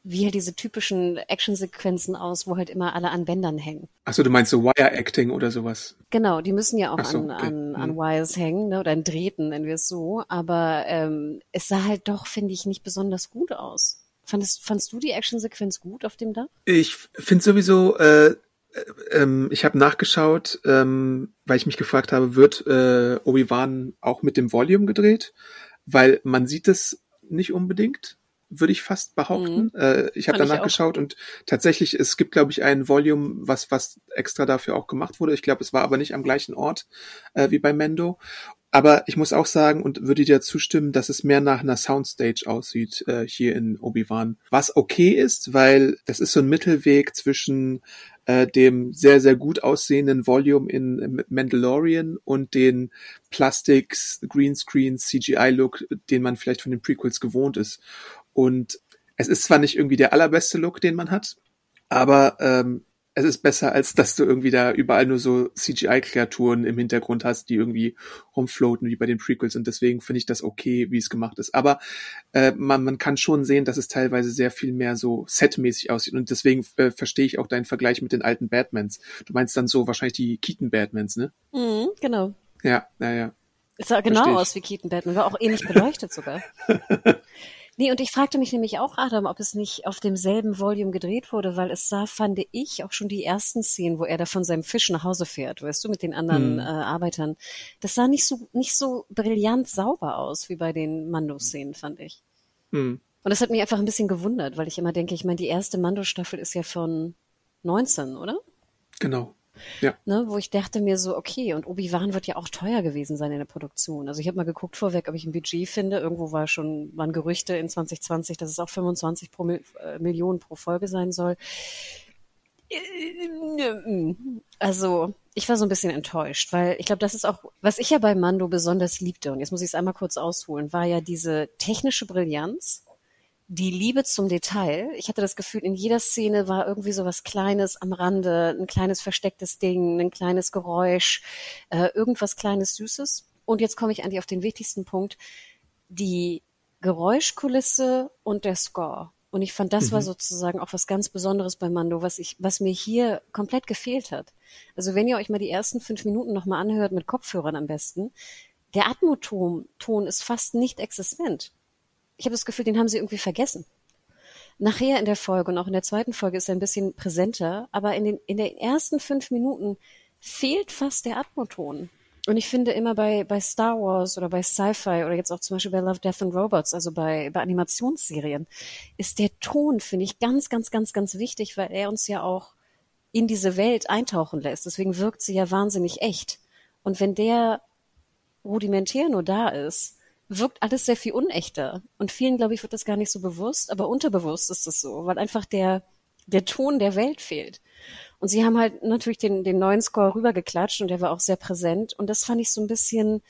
wie halt diese typischen Actionsequenzen aus, wo halt immer alle an Bändern hängen. Achso, du meinst so Wire-Acting oder sowas? Genau, die müssen ja auch so, an, okay. an, an Hm. Wires hängen, ne, oder an Drähten, nennen wir es so. Aber ähm, es sah halt doch, finde ich, nicht besonders gut aus. Fandest, fandst du die Actionsequenz gut auf dem Dach? Ich finde sowieso, äh, äh, ähm, ich habe nachgeschaut, ähm, weil ich mich gefragt habe, wird äh, Obi-Wan auch mit dem Volume gedreht? Weil man sieht es nicht unbedingt, würde ich fast behaupten. Äh, ich habe ich danach auch. geschaut und tatsächlich, es gibt, glaube ich, ein Volume, was, was extra dafür auch gemacht wurde. Ich glaube, es war aber nicht am gleichen Ort äh, wie bei Mendo. Aber ich muss auch sagen und würde dir zustimmen, dass es mehr nach einer Soundstage aussieht äh, hier in Obi-Wan. Was okay ist, weil das ist so ein Mittelweg zwischen äh, dem sehr, sehr gut aussehenden Volume in Mandalorian und den Plastics, Greenscreen, CGI-Look, den man vielleicht von den Prequels gewohnt ist. Und es ist zwar nicht irgendwie der allerbeste Look, den man hat, aber ähm, es ist besser, als dass du irgendwie da überall nur so CGI-Kreaturen im Hintergrund hast, die irgendwie rumfloaten wie bei den Prequels. Und deswegen finde ich das okay, wie es gemacht ist. Aber äh, man, man kann schon sehen, dass es teilweise sehr viel mehr so setmäßig aussieht. Und deswegen äh, verstehe ich auch deinen Vergleich mit den alten Batmans. Du meinst dann so wahrscheinlich die Keaton-Batmans, ne? Mhm, genau. Ja, naja. Es sah genau aus wie Keaton Batman, war auch ähnlich beleuchtet sogar. Nee, und ich fragte mich nämlich auch, Adam, ob es nicht auf demselben Volume gedreht wurde, weil es sah, fand ich, auch schon die ersten Szenen, wo er da von seinem Fisch nach Hause fährt, weißt du, mit den anderen Hm. äh, Arbeitern. Das sah nicht so, nicht so brillant sauber aus wie bei den Mando-Szenen, fand ich. Hm. Und das hat mich einfach ein bisschen gewundert, weil ich immer denke, ich meine, die erste Mando-Staffel ist ja von 19, oder? Genau. Ja. ne, wo ich dachte mir so, okay, und Obi-Wan wird ja auch teuer gewesen sein in der Produktion. Also ich habe mal geguckt vorweg, ob ich ein Budget finde. Irgendwo war schon, waren Gerüchte in 2020, dass es auch 25 pro äh, Millionen pro Folge sein soll. Also, ich war so ein bisschen enttäuscht, weil ich glaube, das ist auch, was ich ja bei Mando besonders liebte, und jetzt muss ich es einmal kurz ausholen, war ja diese technische Brillanz, die Liebe zum Detail. Ich hatte das Gefühl, in jeder Szene war irgendwie so was Kleines am Rande, ein kleines verstecktes Ding, ein kleines Geräusch, äh, irgendwas Kleines, Süßes. Und jetzt komme ich eigentlich auf den wichtigsten Punkt. Die Geräuschkulisse und der Score. Und ich fand, das mhm. war sozusagen auch was ganz Besonderes bei Mando, was ich, was mir hier komplett gefehlt hat. Also wenn ihr euch mal die ersten fünf Minuten nochmal anhört, mit Kopfhörern am besten, der Atmoton Ton ist fast nicht existent ich habe das Gefühl, den haben sie irgendwie vergessen. Nachher in der Folge und auch in der zweiten Folge ist er ein bisschen präsenter, aber in den, in den ersten fünf Minuten fehlt fast der Atmoton. Und ich finde immer bei, bei Star Wars oder bei Sci-Fi oder jetzt auch zum Beispiel bei Love, Death and Robots, also bei, bei Animationsserien, ist der Ton, finde ich, ganz, ganz, ganz, ganz wichtig, weil er uns ja auch in diese Welt eintauchen lässt. Deswegen wirkt sie ja wahnsinnig echt. Und wenn der rudimentär nur da ist, wirkt alles sehr viel unechter. Und vielen, glaube ich, wird das gar nicht so bewusst, aber unterbewusst ist das so, weil einfach der, der Ton der Welt fehlt. Und sie haben halt natürlich den, den neuen Score rübergeklatscht und der war auch sehr präsent. Und das fand ich so ein bisschen,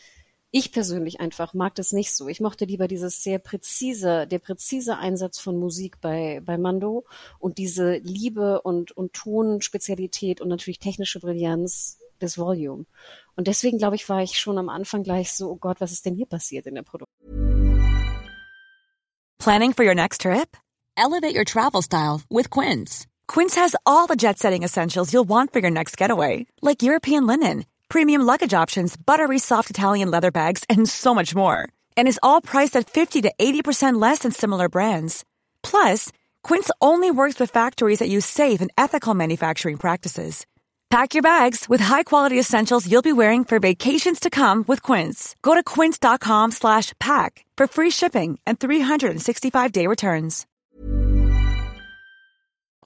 ich persönlich einfach mag das nicht so. Ich mochte lieber dieses sehr präzise, der präzise Einsatz von Musik bei, bei Mando und diese Liebe und, und Tonspezialität und natürlich technische Brillanz des Volume. Und deswegen, glaube ich, war ich schon am Anfang gleich so, oh Gott, was ist denn hier passiert in der Produktion? Planning for your next trip? Elevate your travel style with Quince. Quince has all the jet-setting essentials you'll want for your next getaway, like European linen, premium luggage options, buttery soft Italian leather bags, and so much more. And is all priced at 50 to 80% less than similar brands. Plus, Quince only works with factories that use safe and ethical manufacturing practices. Pack your bags with high-quality essentials you'll be wearing for vacations to come with Quince. Go to quince.com slash pack for free shipping and 365-day returns.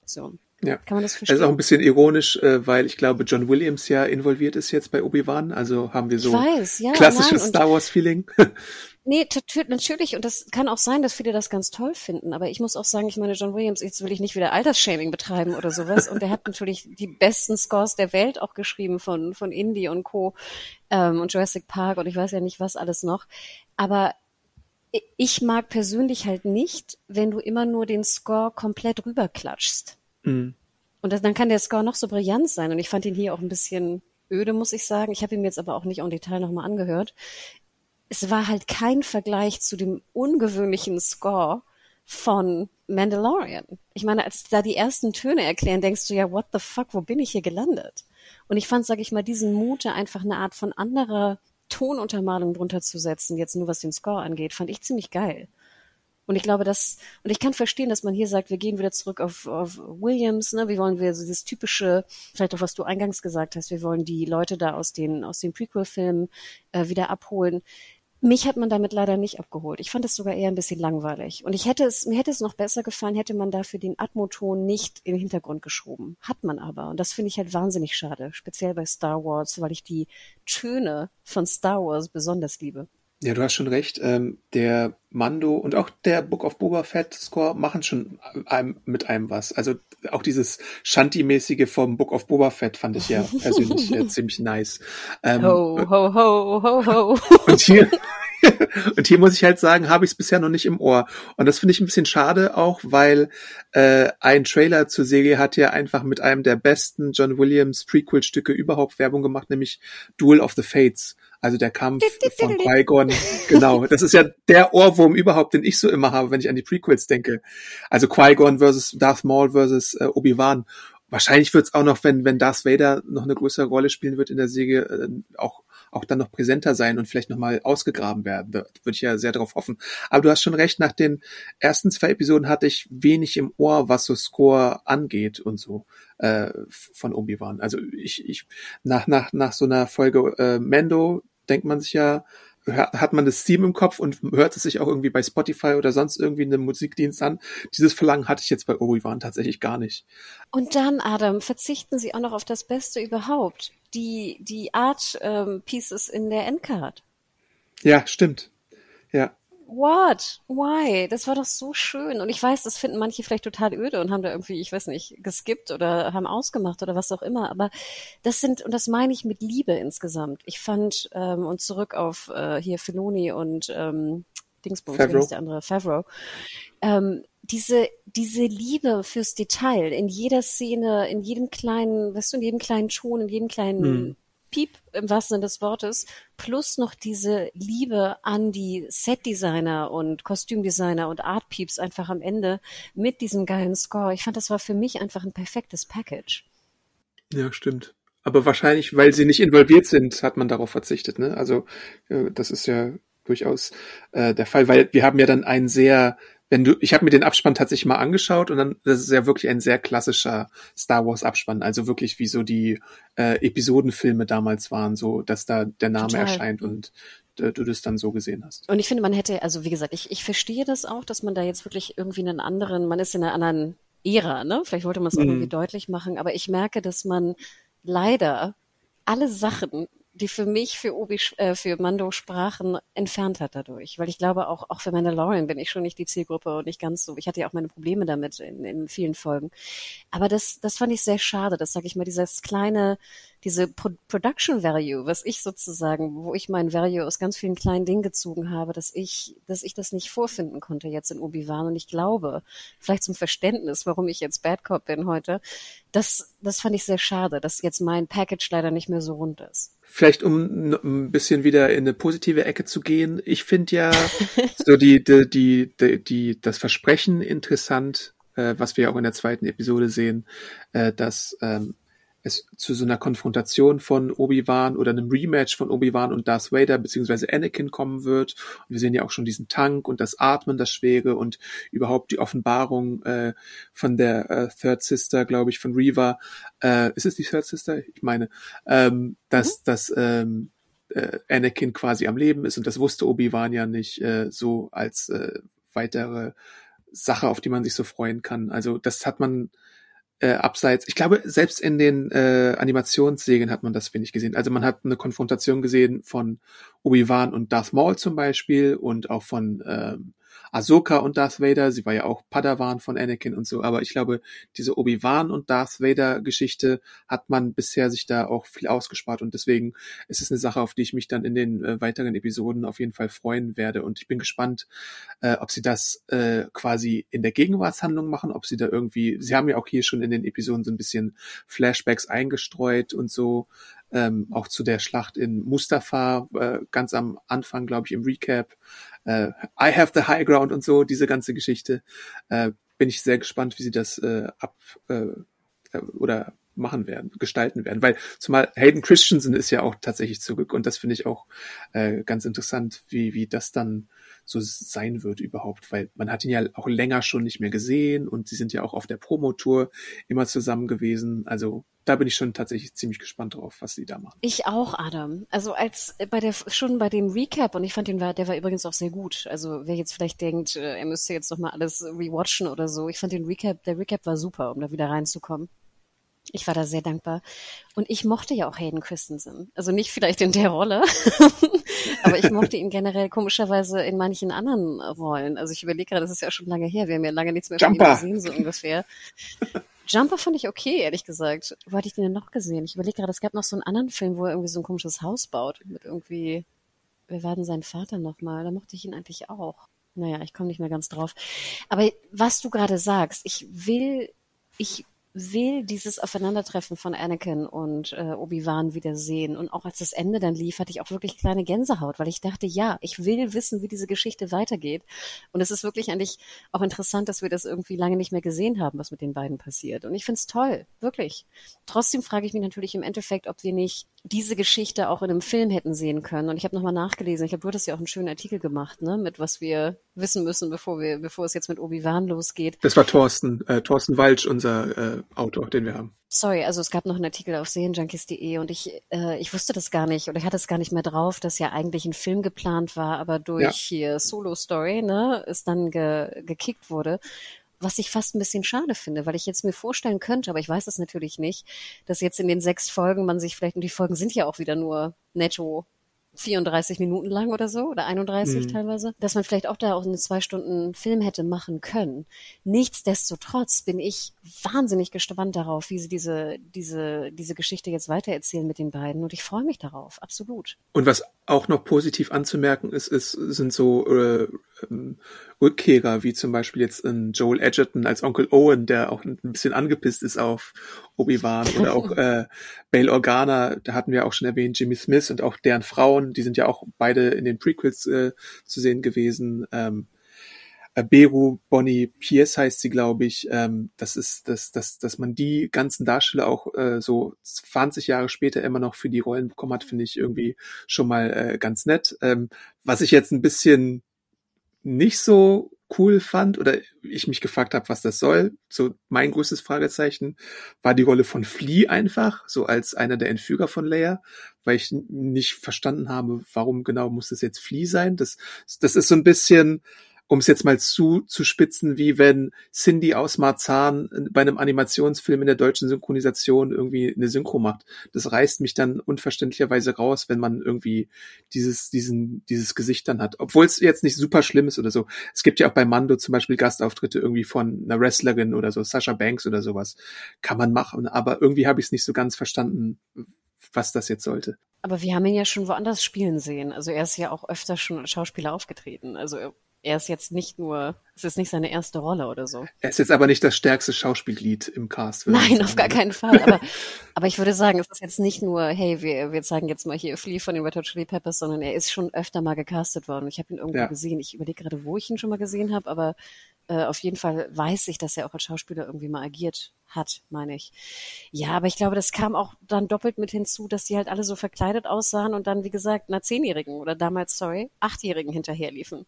So. Ja, kann man das verstehen? Das ist auch ein bisschen ironisch, äh, weil ich glaube, John Williams ja involviert ist jetzt bei Obi-Wan. Also haben wir so weiß, ja, klassisches Star Wars-Feeling. Nee, natürlich. Und das kann auch sein, dass viele das ganz toll finden. Aber ich muss auch sagen, ich meine, John Williams, jetzt will ich nicht wieder Altersshaming betreiben oder sowas. Und er hat natürlich die besten Scores der Welt auch geschrieben von, von Indie und Co. Ähm, und Jurassic Park und ich weiß ja nicht, was alles noch. Aber ich mag persönlich halt nicht, wenn du immer nur den Score komplett rüberklatschst. Mhm. Und das, dann kann der Score noch so brillant sein. Und ich fand ihn hier auch ein bisschen öde, muss ich sagen. Ich habe ihn jetzt aber auch nicht im Detail nochmal angehört es war halt kein Vergleich zu dem ungewöhnlichen Score von Mandalorian. Ich meine, als da die ersten Töne erklären, denkst du ja, what the fuck, wo bin ich hier gelandet? Und ich fand, sag ich mal, diesen Mute einfach eine Art von anderer Tonuntermalung drunter zu setzen, jetzt nur was den Score angeht, fand ich ziemlich geil. Und ich glaube, dass, und ich kann verstehen, dass man hier sagt, wir gehen wieder zurück auf, auf Williams, ne? Wie wollen wir so dieses typische, vielleicht auch was du eingangs gesagt hast, wir wollen die Leute da aus den, aus den Prequel-Filmen äh, wieder abholen. Mich hat man damit leider nicht abgeholt. Ich fand es sogar eher ein bisschen langweilig. Und ich hätte es, mir hätte es noch besser gefallen, hätte man dafür den Atmoton nicht den Hintergrund geschoben. Hat man aber. Und das finde ich halt wahnsinnig schade. Speziell bei Star Wars, weil ich die Töne von Star Wars besonders liebe. Ja, du hast schon recht. Ähm, der Mando und auch der Book of Boba Fett Score machen schon einem, mit einem was. Also auch dieses Shanti-mäßige vom Book of Boba Fett fand ich ja persönlich äh, ziemlich nice. Ähm, ho, ho, ho, ho, ho. Und hier, und hier muss ich halt sagen, habe ich es bisher noch nicht im Ohr. Und das finde ich ein bisschen schade auch, weil äh, ein Trailer zur Serie hat ja einfach mit einem der besten John Williams Prequel-Stücke überhaupt Werbung gemacht, nämlich Duel of the Fates. Also der Kampf von Qui-Gon. Genau, das ist ja der Ohrwurm überhaupt, den ich so immer habe, wenn ich an die Prequels denke. Also Qui-Gon versus Darth Maul versus äh, Obi-Wan. Wahrscheinlich wird es auch noch, wenn, wenn Darth Vader noch eine größere Rolle spielen wird in der Serie, äh, auch auch dann noch präsenter sein und vielleicht nochmal ausgegraben werden. Da würde ich ja sehr darauf hoffen. Aber du hast schon recht, nach den ersten zwei Episoden hatte ich wenig im Ohr, was so Score angeht und so äh, von Obi-Wan. Also ich, ich nach, nach, nach so einer Folge äh, Mando denkt man sich ja, hat man das Theme im Kopf und hört es sich auch irgendwie bei Spotify oder sonst irgendwie in einem Musikdienst an. Dieses Verlangen hatte ich jetzt bei Obi-Wan tatsächlich gar nicht. Und dann, Adam, verzichten Sie auch noch auf das Beste überhaupt. Die, die Art ähm, Pieces in der Endcard. Ja, stimmt. Ja. What? Why? Das war doch so schön. Und ich weiß, das finden manche vielleicht total öde und haben da irgendwie, ich weiß nicht, geskippt oder haben ausgemacht oder was auch immer. Aber das sind, und das meine ich mit Liebe insgesamt. Ich fand, ähm, und zurück auf äh, hier Filoni und ähm, Dingsbums, ist der andere? Favreau. Ähm, diese, diese Liebe fürs Detail in jeder Szene, in jedem kleinen, weißt du, in jedem kleinen Ton, in jedem kleinen hm. Piep im wahrsten Sinne des Wortes, plus noch diese Liebe an die Setdesigner und Kostümdesigner und Art Peeps einfach am Ende mit diesem geilen Score. Ich fand, das war für mich einfach ein perfektes Package. Ja, stimmt. Aber wahrscheinlich, weil sie nicht involviert sind, hat man darauf verzichtet. Ne? Also äh, das ist ja durchaus äh, der Fall, weil wir haben ja dann einen sehr wenn du, ich habe mir den Abspann tatsächlich mal angeschaut und dann, das ist ja wirklich ein sehr klassischer Star Wars Abspann, also wirklich wie so die äh, Episodenfilme damals waren, so dass da der Name Total. erscheint und äh, du das dann so gesehen hast. Und ich finde, man hätte, also wie gesagt, ich, ich verstehe das auch, dass man da jetzt wirklich irgendwie einen anderen, man ist in einer anderen Ära, ne? Vielleicht wollte man es mhm. irgendwie deutlich machen, aber ich merke, dass man leider alle Sachen die für mich für Obi, äh, für Mando sprachen, entfernt hat dadurch. Weil ich glaube, auch, auch für Mandalorian bin ich schon nicht die Zielgruppe und nicht ganz so. Ich hatte ja auch meine Probleme damit in, in vielen Folgen. Aber das, das fand ich sehr schade. Das sage ich mal, dieses kleine, diese Pro Production Value, was ich sozusagen, wo ich mein Value aus ganz vielen kleinen Dingen gezogen habe, dass ich, dass ich das nicht vorfinden konnte jetzt in Obi-Wan. Und ich glaube, vielleicht zum Verständnis, warum ich jetzt Bad Cop bin heute, das, das fand ich sehr schade, dass jetzt mein Package leider nicht mehr so rund ist. Vielleicht um ein bisschen wieder in eine positive Ecke zu gehen. Ich finde ja so die, die, die, die, die, das Versprechen interessant, äh, was wir auch in der zweiten Episode sehen, äh, dass ähm, es zu so einer Konfrontation von Obi-Wan oder einem Rematch von Obi-Wan und Darth Vader beziehungsweise Anakin kommen wird. Und wir sehen ja auch schon diesen Tank und das Atmen, das Schwere und überhaupt die Offenbarung äh, von der äh, Third Sister, glaube ich, von Reva. Äh, ist es die Third Sister? Ich meine, ähm, dass, mhm. dass ähm, äh, Anakin quasi am Leben ist und das wusste Obi-Wan ja nicht äh, so als äh, weitere Sache, auf die man sich so freuen kann. Also das hat man äh, abseits, ich glaube, selbst in den äh, Animationsserien hat man das wenig gesehen. Also man hat eine Konfrontation gesehen von Obi-Wan und Darth Maul zum Beispiel und auch von ähm, Ahsoka und Darth Vader. Sie war ja auch Padawan von Anakin und so. Aber ich glaube, diese Obi-Wan und Darth Vader Geschichte hat man bisher sich da auch viel ausgespart und deswegen ist es eine Sache, auf die ich mich dann in den äh, weiteren Episoden auf jeden Fall freuen werde. Und ich bin gespannt, äh, ob sie das äh, quasi in der Gegenwartshandlung machen, ob sie da irgendwie, sie haben ja auch hier schon in den Episoden so ein bisschen Flashbacks eingestreut und so ähm, auch zu der Schlacht in Mustafa, äh, ganz am Anfang, glaube ich, im Recap. Äh, I have the high ground und so, diese ganze Geschichte. Äh, bin ich sehr gespannt, wie sie das äh, ab äh, äh, oder machen werden, gestalten werden. Weil zumal Hayden Christensen ist ja auch tatsächlich zurück und das finde ich auch äh, ganz interessant, wie, wie das dann so sein wird überhaupt, weil man hat ihn ja auch länger schon nicht mehr gesehen und sie sind ja auch auf der Promotour immer zusammen gewesen. Also da bin ich schon tatsächlich ziemlich gespannt drauf, was sie da machen. Ich auch, Adam. Also als bei der schon bei dem Recap und ich fand den war, der war übrigens auch sehr gut. Also wer jetzt vielleicht denkt, äh, er müsste jetzt noch mal alles rewatchen oder so, ich fand den Recap, der Recap war super, um da wieder reinzukommen. Ich war da sehr dankbar. Und ich mochte ja auch Hayden Christensen. Also nicht vielleicht in der Rolle, aber ich mochte ihn generell komischerweise in manchen anderen Rollen. Also ich überlege gerade, das ist ja schon lange her. Wir haben ja lange nichts mehr Jumper. von ihm gesehen, so ungefähr. Jumper fand ich okay, ehrlich gesagt. Wo hatte ich den denn noch gesehen? Ich überlege gerade, es gab noch so einen anderen Film, wo er irgendwie so ein komisches Haus baut. Mit irgendwie, wer war denn sein Vater nochmal? Da mochte ich ihn eigentlich auch. Naja, ich komme nicht mehr ganz drauf. Aber was du gerade sagst, ich will, ich will dieses Aufeinandertreffen von Anakin und äh, Obi-Wan wieder sehen. Und auch als das Ende dann lief, hatte ich auch wirklich kleine Gänsehaut, weil ich dachte, ja, ich will wissen, wie diese Geschichte weitergeht. Und es ist wirklich eigentlich auch interessant, dass wir das irgendwie lange nicht mehr gesehen haben, was mit den beiden passiert. Und ich finde es toll, wirklich. Trotzdem frage ich mich natürlich im Endeffekt, ob wir nicht diese Geschichte auch in einem Film hätten sehen können. Und ich habe nochmal nachgelesen. Ich habe, du hattest ja auch einen schönen Artikel gemacht, ne, mit was wir wissen müssen, bevor wir, bevor es jetzt mit Obi-Wan losgeht. Das war Thorsten, äh, Thorsten Walsch, unser äh, Autor, den wir haben. Sorry, also es gab noch einen Artikel auf serienjunkies.de und ich, äh, ich wusste das gar nicht oder ich hatte es gar nicht mehr drauf, dass ja eigentlich ein Film geplant war, aber durch ja. hier Solo Story, ne, ist dann ge, gekickt wurde was ich fast ein bisschen schade finde, weil ich jetzt mir vorstellen könnte, aber ich weiß es natürlich nicht, dass jetzt in den sechs Folgen man sich vielleicht, und die Folgen sind ja auch wieder nur netto 34 Minuten lang oder so oder 31 mhm. teilweise, dass man vielleicht auch da auch eine zwei Stunden Film hätte machen können. Nichtsdestotrotz bin ich wahnsinnig gespannt darauf, wie sie diese, diese, diese Geschichte jetzt weitererzählen mit den beiden und ich freue mich darauf, absolut. Und was auch noch positiv anzumerken ist, ist sind so äh, ähm, Rückkehrer, wie zum Beispiel jetzt ein Joel Edgerton als Onkel Owen, der auch ein bisschen angepisst ist auf Obi-Wan oder auch äh, Bail Organa, da hatten wir auch schon erwähnt, Jimmy Smith und auch deren Frauen, die sind ja auch beide in den Prequels äh, zu sehen gewesen. Ähm, äh, Beru Bonnie Pierce heißt sie, glaube ich. Ähm, das ist, dass, dass, dass man die ganzen Darsteller auch äh, so 20 Jahre später immer noch für die Rollen bekommen hat, finde ich irgendwie schon mal äh, ganz nett. Ähm, was ich jetzt ein bisschen nicht so cool fand oder ich mich gefragt habe, was das soll. So mein größtes Fragezeichen war die Rolle von Flea einfach, so als einer der Entführer von Leia, weil ich nicht verstanden habe, warum genau muss das jetzt Flea sein. Das, das ist so ein bisschen, um es jetzt mal zu, zu spitzen, wie wenn Cindy aus Marzahn bei einem Animationsfilm in der deutschen Synchronisation irgendwie eine Synchro macht. Das reißt mich dann unverständlicherweise raus, wenn man irgendwie dieses, diesen, dieses Gesicht dann hat. Obwohl es jetzt nicht super schlimm ist oder so. Es gibt ja auch bei Mando zum Beispiel Gastauftritte irgendwie von einer Wrestlerin oder so, Sasha Banks oder sowas. Kann man machen, aber irgendwie habe ich es nicht so ganz verstanden, was das jetzt sollte. Aber wir haben ihn ja schon woanders spielen sehen. Also er ist ja auch öfter schon als Schauspieler aufgetreten. Also er ist jetzt nicht nur, es ist nicht seine erste Rolle oder so. Er ist jetzt aber nicht das stärkste Schauspielglied im Cast. Nein, auf gar keinen Fall. Aber, aber ich würde sagen, es ist jetzt nicht nur, hey, wir, wir zeigen jetzt mal hier Flea von den Red Hot Chili Peppers, sondern er ist schon öfter mal gecastet worden. Ich habe ihn irgendwo ja. gesehen. Ich überlege gerade, wo ich ihn schon mal gesehen habe, aber äh, auf jeden Fall weiß ich, dass er auch als Schauspieler irgendwie mal agiert hat, meine ich. Ja, aber ich glaube, das kam auch dann doppelt mit hinzu, dass die halt alle so verkleidet aussahen und dann, wie gesagt, einer Zehnjährigen oder damals, sorry, Achtjährigen hinterherliefen.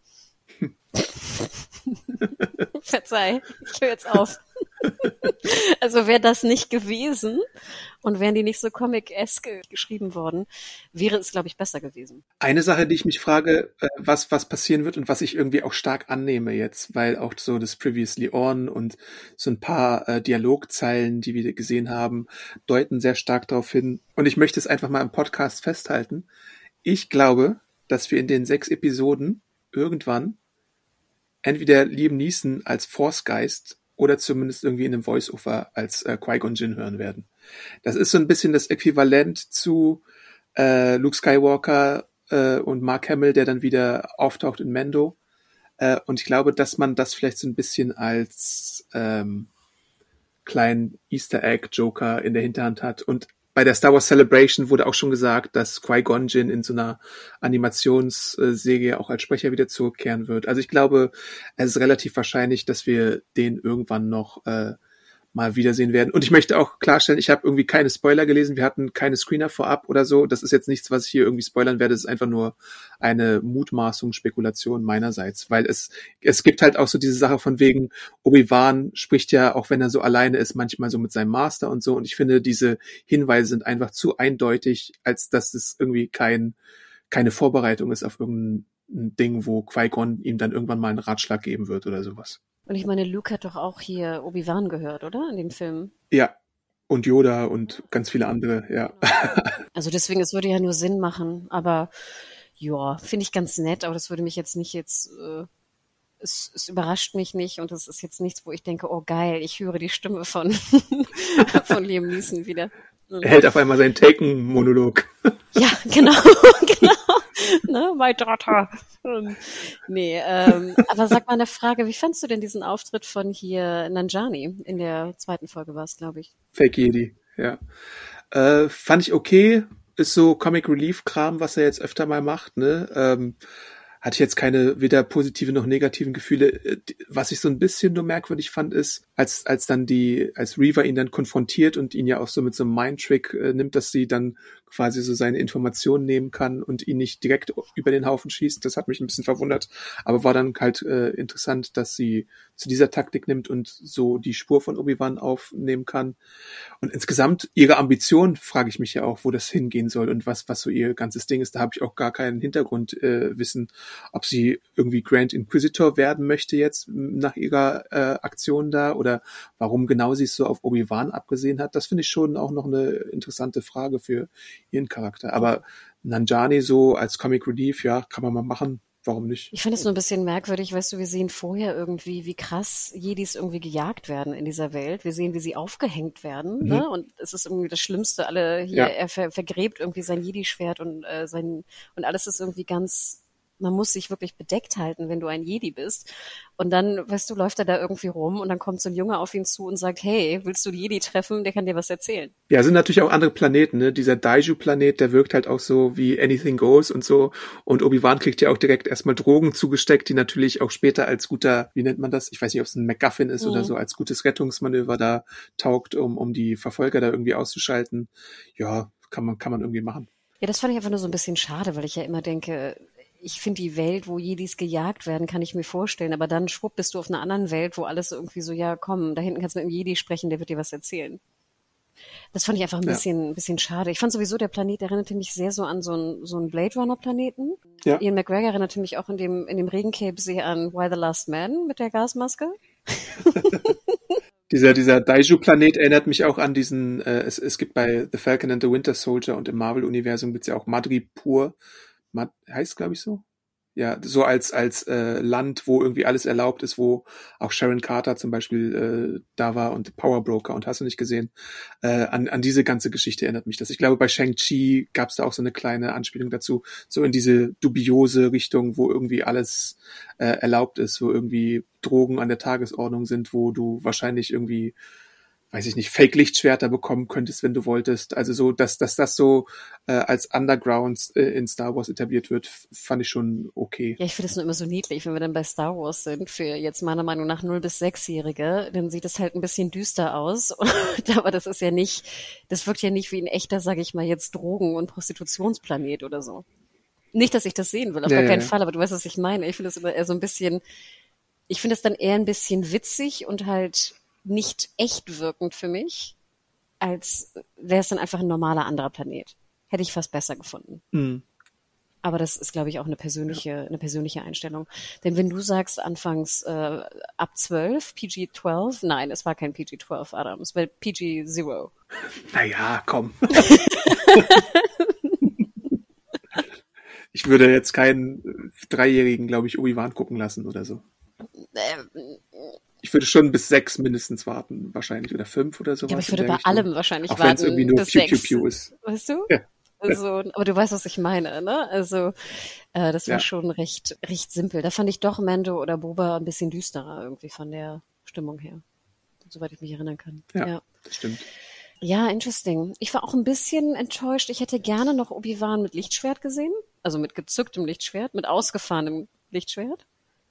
Verzeih, ich höre jetzt auf. also wäre das nicht gewesen und wären die nicht so comic-esque geschrieben worden, wäre es, glaube ich, besser gewesen. Eine Sache, die ich mich frage, äh, was, was passieren wird und was ich irgendwie auch stark annehme jetzt, weil auch so das Previously On und so ein paar äh, Dialogzeilen, die wir gesehen haben, deuten sehr stark darauf hin. Und ich möchte es einfach mal im Podcast festhalten. Ich glaube, dass wir in den sechs Episoden irgendwann entweder Liam Neeson als Force-Geist oder zumindest irgendwie in einem Voice-Over als äh, Qui-Gon Jinn hören werden. Das ist so ein bisschen das Äquivalent zu äh, Luke Skywalker äh, und Mark Hamill, der dann wieder auftaucht in Mendo. Äh, und ich glaube, dass man das vielleicht so ein bisschen als ähm, kleinen Easter Egg Joker in der Hinterhand hat. Und bei der Star Wars Celebration wurde auch schon gesagt, dass Qui-Gon Jinn in so einer Animationsserie auch als Sprecher wieder zurückkehren wird. Also ich glaube, es ist relativ wahrscheinlich, dass wir den irgendwann noch äh, mal wiedersehen werden. Und ich möchte auch klarstellen, ich habe irgendwie keine Spoiler gelesen. Wir hatten keine Screener vorab oder so. Das ist jetzt nichts, was ich hier irgendwie spoilern werde. Es ist einfach nur eine Mutmaßung, Spekulation meinerseits, weil es es gibt halt auch so diese Sache von wegen Obi-Wan spricht ja, auch wenn er so alleine ist, manchmal so mit seinem Master und so. Und ich finde, diese Hinweise sind einfach zu eindeutig, als dass es irgendwie kein keine Vorbereitung ist auf irgendein Ding, wo Qui-Gon ihm dann irgendwann mal einen Ratschlag geben wird oder sowas. Und ich meine, Luke hat doch auch hier Obi-Wan gehört, oder? In den Filmen. Ja. Und Yoda und ganz viele andere, ja. Also deswegen, es würde ja nur Sinn machen, aber ja, finde ich ganz nett, aber das würde mich jetzt nicht jetzt, äh, es, es überrascht mich nicht und es ist jetzt nichts, wo ich denke, oh geil, ich höre die Stimme von, von Liam Neeson wieder. Er hält auf einmal seinen Taken-Monolog. Ja, genau, genau. ne, my daughter. nee, ähm, aber sag mal eine Frage, wie fandst du denn diesen Auftritt von hier Nanjani? In der zweiten Folge war es, glaube ich. Fake Jedi, ja. Äh, fand ich okay. Ist so Comic Relief Kram, was er jetzt öfter mal macht, ne? Ähm, hatte ich jetzt keine weder positive noch negativen Gefühle. Äh, was ich so ein bisschen nur merkwürdig fand, ist, als, als dann die, als Reaver ihn dann konfrontiert und ihn ja auch so mit so einem Mind-Trick äh, nimmt, dass sie dann quasi so seine Informationen nehmen kann und ihn nicht direkt über den Haufen schießt. Das hat mich ein bisschen verwundert, aber war dann halt äh, interessant, dass sie zu dieser Taktik nimmt und so die Spur von Obi-Wan aufnehmen kann. Und insgesamt ihre Ambition frage ich mich ja auch, wo das hingehen soll und was, was so ihr ganzes Ding ist. Da habe ich auch gar keinen Hintergrundwissen, äh, ob sie irgendwie Grand Inquisitor werden möchte jetzt nach ihrer äh, Aktion da oder warum genau sie es so auf Obi-Wan abgesehen hat. Das finde ich schon auch noch eine interessante Frage für ihren Charakter. Aber Nanjani so als Comic Relief, ja, kann man mal machen. Warum nicht? Ich finde es nur ein bisschen merkwürdig, weißt du, wir sehen vorher irgendwie, wie krass Jedis irgendwie gejagt werden in dieser Welt. Wir sehen, wie sie aufgehängt werden, mhm. ne? Und es ist irgendwie das Schlimmste. Alle hier, ja. er ver vergräbt irgendwie sein Jedi-Schwert und äh, sein und alles ist irgendwie ganz man muss sich wirklich bedeckt halten, wenn du ein Jedi bist. Und dann, weißt du, läuft er da irgendwie rum und dann kommt so ein Junge auf ihn zu und sagt, hey, willst du Jedi treffen? Der kann dir was erzählen. Ja, sind natürlich auch andere Planeten, ne? Dieser Daiju-Planet, der wirkt halt auch so wie Anything Goes und so. Und Obi-Wan kriegt ja auch direkt erstmal Drogen zugesteckt, die natürlich auch später als guter, wie nennt man das? Ich weiß nicht, ob es ein MacGuffin ist mhm. oder so, als gutes Rettungsmanöver da taugt, um, um die Verfolger da irgendwie auszuschalten. Ja, kann man, kann man irgendwie machen. Ja, das fand ich einfach nur so ein bisschen schade, weil ich ja immer denke, ich finde die Welt, wo Jedis gejagt werden, kann ich mir vorstellen. Aber dann schwupp bist du auf einer anderen Welt, wo alles irgendwie so, ja, komm, da hinten kannst du mit einem Jedi sprechen, der wird dir was erzählen. Das fand ich einfach ein ja. bisschen, ein bisschen schade. Ich fand sowieso, der Planet erinnerte mich sehr so an so einen, so einen Blade Runner Planeten. Ja. Ian McGregor erinnerte mich auch in dem, in dem Regencape sehr an Why the Last Man mit der Gasmaske. dieser, dieser Daiju-Planet erinnert mich auch an diesen, äh, es, es gibt bei The Falcon and the Winter Soldier und im Marvel-Universum gibt's ja auch Madripur, heißt glaube ich so. Ja, so als als äh, Land, wo irgendwie alles erlaubt ist, wo auch Sharon Carter zum Beispiel äh, da war und Power Broker und hast du nicht gesehen. Äh, an, an diese ganze Geschichte erinnert mich das. Ich glaube, bei Shang-Chi gab es da auch so eine kleine Anspielung dazu, so in diese dubiose Richtung, wo irgendwie alles äh, erlaubt ist, wo irgendwie Drogen an der Tagesordnung sind, wo du wahrscheinlich irgendwie weiß ich nicht, Fake-Lichtschwerter bekommen könntest, wenn du wolltest. Also so, dass, dass das so äh, als Underground äh, in Star Wars etabliert wird, fand ich schon okay. Ja, ich finde es nur immer so niedlich, wenn wir dann bei Star Wars sind, für jetzt meiner Meinung nach 0 bis 6-Jährige, dann sieht es halt ein bisschen düster aus. Aber das ist ja nicht, das wirkt ja nicht wie ein echter, sage ich mal, jetzt Drogen- und Prostitutionsplanet oder so. Nicht, dass ich das sehen will, auf ja, gar keinen ja. Fall, aber du weißt, was ich meine. Ich finde es immer eher so ein bisschen, ich finde es dann eher ein bisschen witzig und halt nicht echt wirkend für mich, als wäre es dann einfach ein normaler anderer Planet. Hätte ich fast besser gefunden. Mhm. Aber das ist, glaube ich, auch eine persönliche, ja. eine persönliche Einstellung. Denn wenn du sagst, anfangs äh, ab 12, PG-12, nein, es war kein PG-12, Adam, es war PG-0. Naja, komm. ich würde jetzt keinen Dreijährigen, glaube ich, Obi-Wan gucken lassen oder so. Ich würde schon bis sechs mindestens warten, wahrscheinlich, oder fünf oder so. Ja, aber ich würde bei Richtung. allem wahrscheinlich Auch warten. Wenn es irgendwie nur bis Pew, Pew, Pew ist. Weißt du? Ja. Also, aber du weißt, was ich meine, ne? Also, äh, das war ja. schon recht, recht simpel. Da fand ich doch Mando oder Boba ein bisschen düsterer irgendwie von der Stimmung her. Soweit ich mich erinnern kann. Ja, ja. das stimmt. Ja, interesting. Ich war auch ein bisschen enttäuscht. Ich hätte gerne noch Obi-Wan mit Lichtschwert gesehen. Also mit gezücktem Lichtschwert, mit ausgefahrenem Lichtschwert.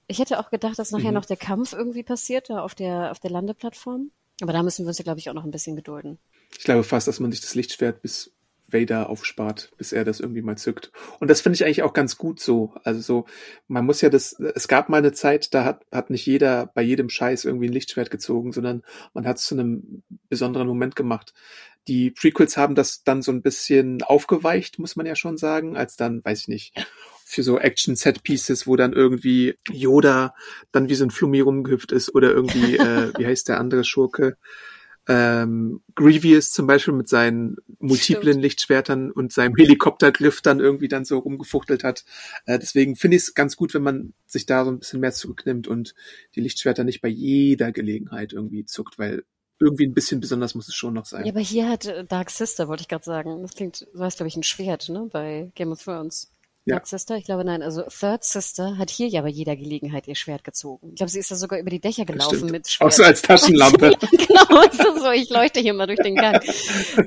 Ich hätte auch gedacht, dass nachher mhm. noch der Kampf irgendwie passiert, da auf der, auf der Landeplattform. Aber da müssen wir uns ja, glaube ich, auch noch ein bisschen gedulden. Ich glaube fast, dass man sich das Lichtschwert bis Vader aufspart, bis er das irgendwie mal zückt. Und das finde ich eigentlich auch ganz gut so. Also so, man muss ja das, es gab mal eine Zeit, da hat, hat nicht jeder bei jedem Scheiß irgendwie ein Lichtschwert gezogen, sondern man hat es zu einem besonderen Moment gemacht. Die Prequels haben das dann so ein bisschen aufgeweicht, muss man ja schon sagen, als dann, weiß ich nicht, für so Action-Set-Pieces, wo dann irgendwie Yoda dann wie so ein Flummi rumgehüpft ist oder irgendwie, äh, wie heißt der andere Schurke? Ähm, Grievous zum Beispiel mit seinen multiplen Stimmt. Lichtschwertern und seinem Helikoptergriff dann irgendwie dann so rumgefuchtelt hat. Äh, deswegen finde ich es ganz gut, wenn man sich da so ein bisschen mehr zurücknimmt und die Lichtschwerter nicht bei jeder Gelegenheit irgendwie zuckt, weil irgendwie ein bisschen besonders muss es schon noch sein. Ja, aber hier hat äh, Dark Sister, wollte ich gerade sagen. Das klingt, du hast, glaube ich, ein Schwert, ne, bei Game of Thrones. Ja. Third Sister? Ich glaube nein. Also Third Sister hat hier ja bei jeder Gelegenheit ihr Schwert gezogen. Ich glaube, sie ist da sogar über die Dächer gelaufen mit Schwert. Auch so als Taschenlampe. genau, ist so. Ich leuchte hier mal durch den Gang.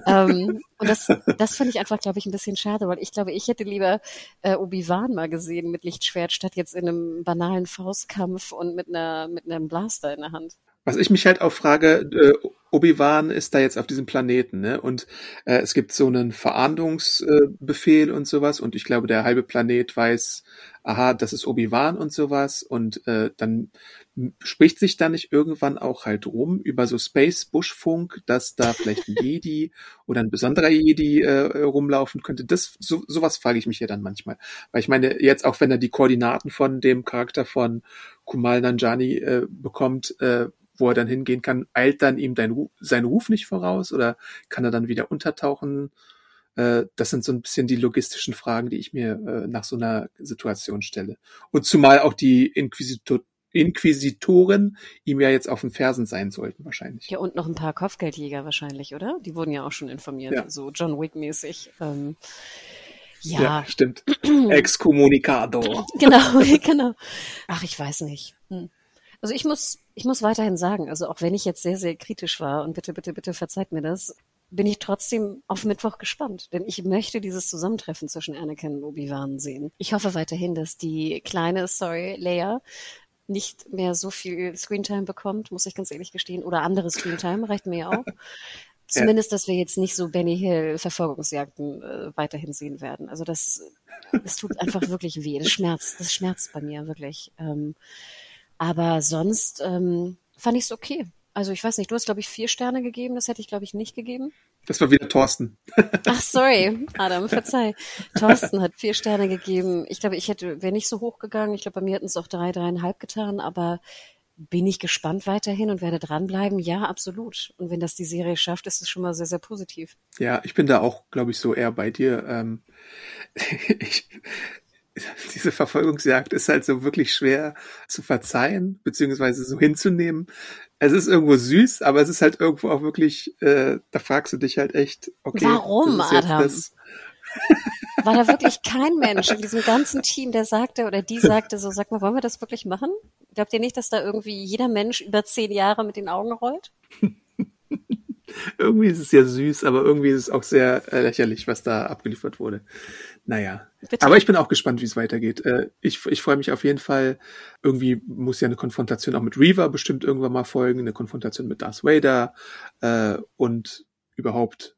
ähm, und das, das finde ich einfach, glaube ich, ein bisschen schade, weil ich glaube, ich hätte lieber äh, Obi-Wan mal gesehen mit Lichtschwert, statt jetzt in einem banalen Faustkampf und mit einer mit einem Blaster in der Hand. Was ich mich halt auch frage, äh, Obi-Wan ist da jetzt auf diesem Planeten, ne? Und äh, es gibt so einen Verahndungsbefehl äh, und sowas und ich glaube, der halbe Planet weiß, aha, das ist Obi-Wan und sowas und äh, dann spricht sich da nicht irgendwann auch halt rum über so Space Bushfunk, dass da vielleicht ein Jedi oder ein besonderer Jedi äh, rumlaufen könnte. Das so, sowas frage ich mich ja dann manchmal, weil ich meine jetzt auch wenn er die Koordinaten von dem Charakter von Kumal Nanjani äh, bekommt, äh, wo er dann hingehen kann, eilt dann ihm dein, sein Ruf nicht voraus oder kann er dann wieder untertauchen? Äh, das sind so ein bisschen die logistischen Fragen, die ich mir äh, nach so einer Situation stelle. Und zumal auch die Inquisitor Inquisitoren ihm ja jetzt auf den Fersen sein sollten, wahrscheinlich. Ja, und noch ein paar Kopfgeldjäger wahrscheinlich, oder? Die wurden ja auch schon informiert, ja. so John Wick-mäßig. Ähm, ja. ja, stimmt. Excommunicado. genau, genau. Ach, ich weiß nicht. Hm. Also ich muss, ich muss weiterhin sagen, also auch wenn ich jetzt sehr, sehr kritisch war und bitte, bitte, bitte verzeiht mir das, bin ich trotzdem auf Mittwoch gespannt, denn ich möchte dieses Zusammentreffen zwischen Anakin und Obi-Wan sehen. Ich hoffe weiterhin, dass die kleine, sorry, Leia nicht mehr so viel Screentime bekommt, muss ich ganz ehrlich gestehen, oder andere Screentime reicht mir ja auch. Zumindest, dass wir jetzt nicht so Benny Hill Verfolgungsjagden äh, weiterhin sehen werden. Also das, das tut einfach wirklich weh. Das schmerzt, das schmerzt bei mir wirklich. Ähm, aber sonst ähm, fand ich es okay. Also ich weiß nicht, du hast, glaube ich, vier Sterne gegeben, das hätte ich, glaube ich, nicht gegeben. Das war wieder Thorsten. Ach, sorry, Adam, verzeih. Thorsten hat vier Sterne gegeben. Ich glaube, ich hätte, wäre nicht so hoch gegangen. Ich glaube, bei mir hätten es auch drei, dreieinhalb getan, aber bin ich gespannt weiterhin und werde dranbleiben? Ja, absolut. Und wenn das die Serie schafft, ist es schon mal sehr, sehr positiv. Ja, ich bin da auch, glaube ich, so eher bei dir. Ähm, ich, diese Verfolgungsjagd ist halt so wirklich schwer zu verzeihen, beziehungsweise so hinzunehmen. Es ist irgendwo süß, aber es ist halt irgendwo auch wirklich, äh, da fragst du dich halt echt, okay. Warum, Adam? War da wirklich kein Mensch in diesem ganzen Team, der sagte oder die sagte so, sag mal, wollen wir das wirklich machen? Glaubt ihr nicht, dass da irgendwie jeder Mensch über zehn Jahre mit den Augen rollt? irgendwie ist es ja süß, aber irgendwie ist es auch sehr äh, lächerlich, was da abgeliefert wurde. Naja. Bitte? Aber ich bin auch gespannt, wie es weitergeht. Äh, ich ich freue mich auf jeden Fall. Irgendwie muss ja eine Konfrontation auch mit Reaver bestimmt irgendwann mal folgen, eine Konfrontation mit Darth Vader äh, und überhaupt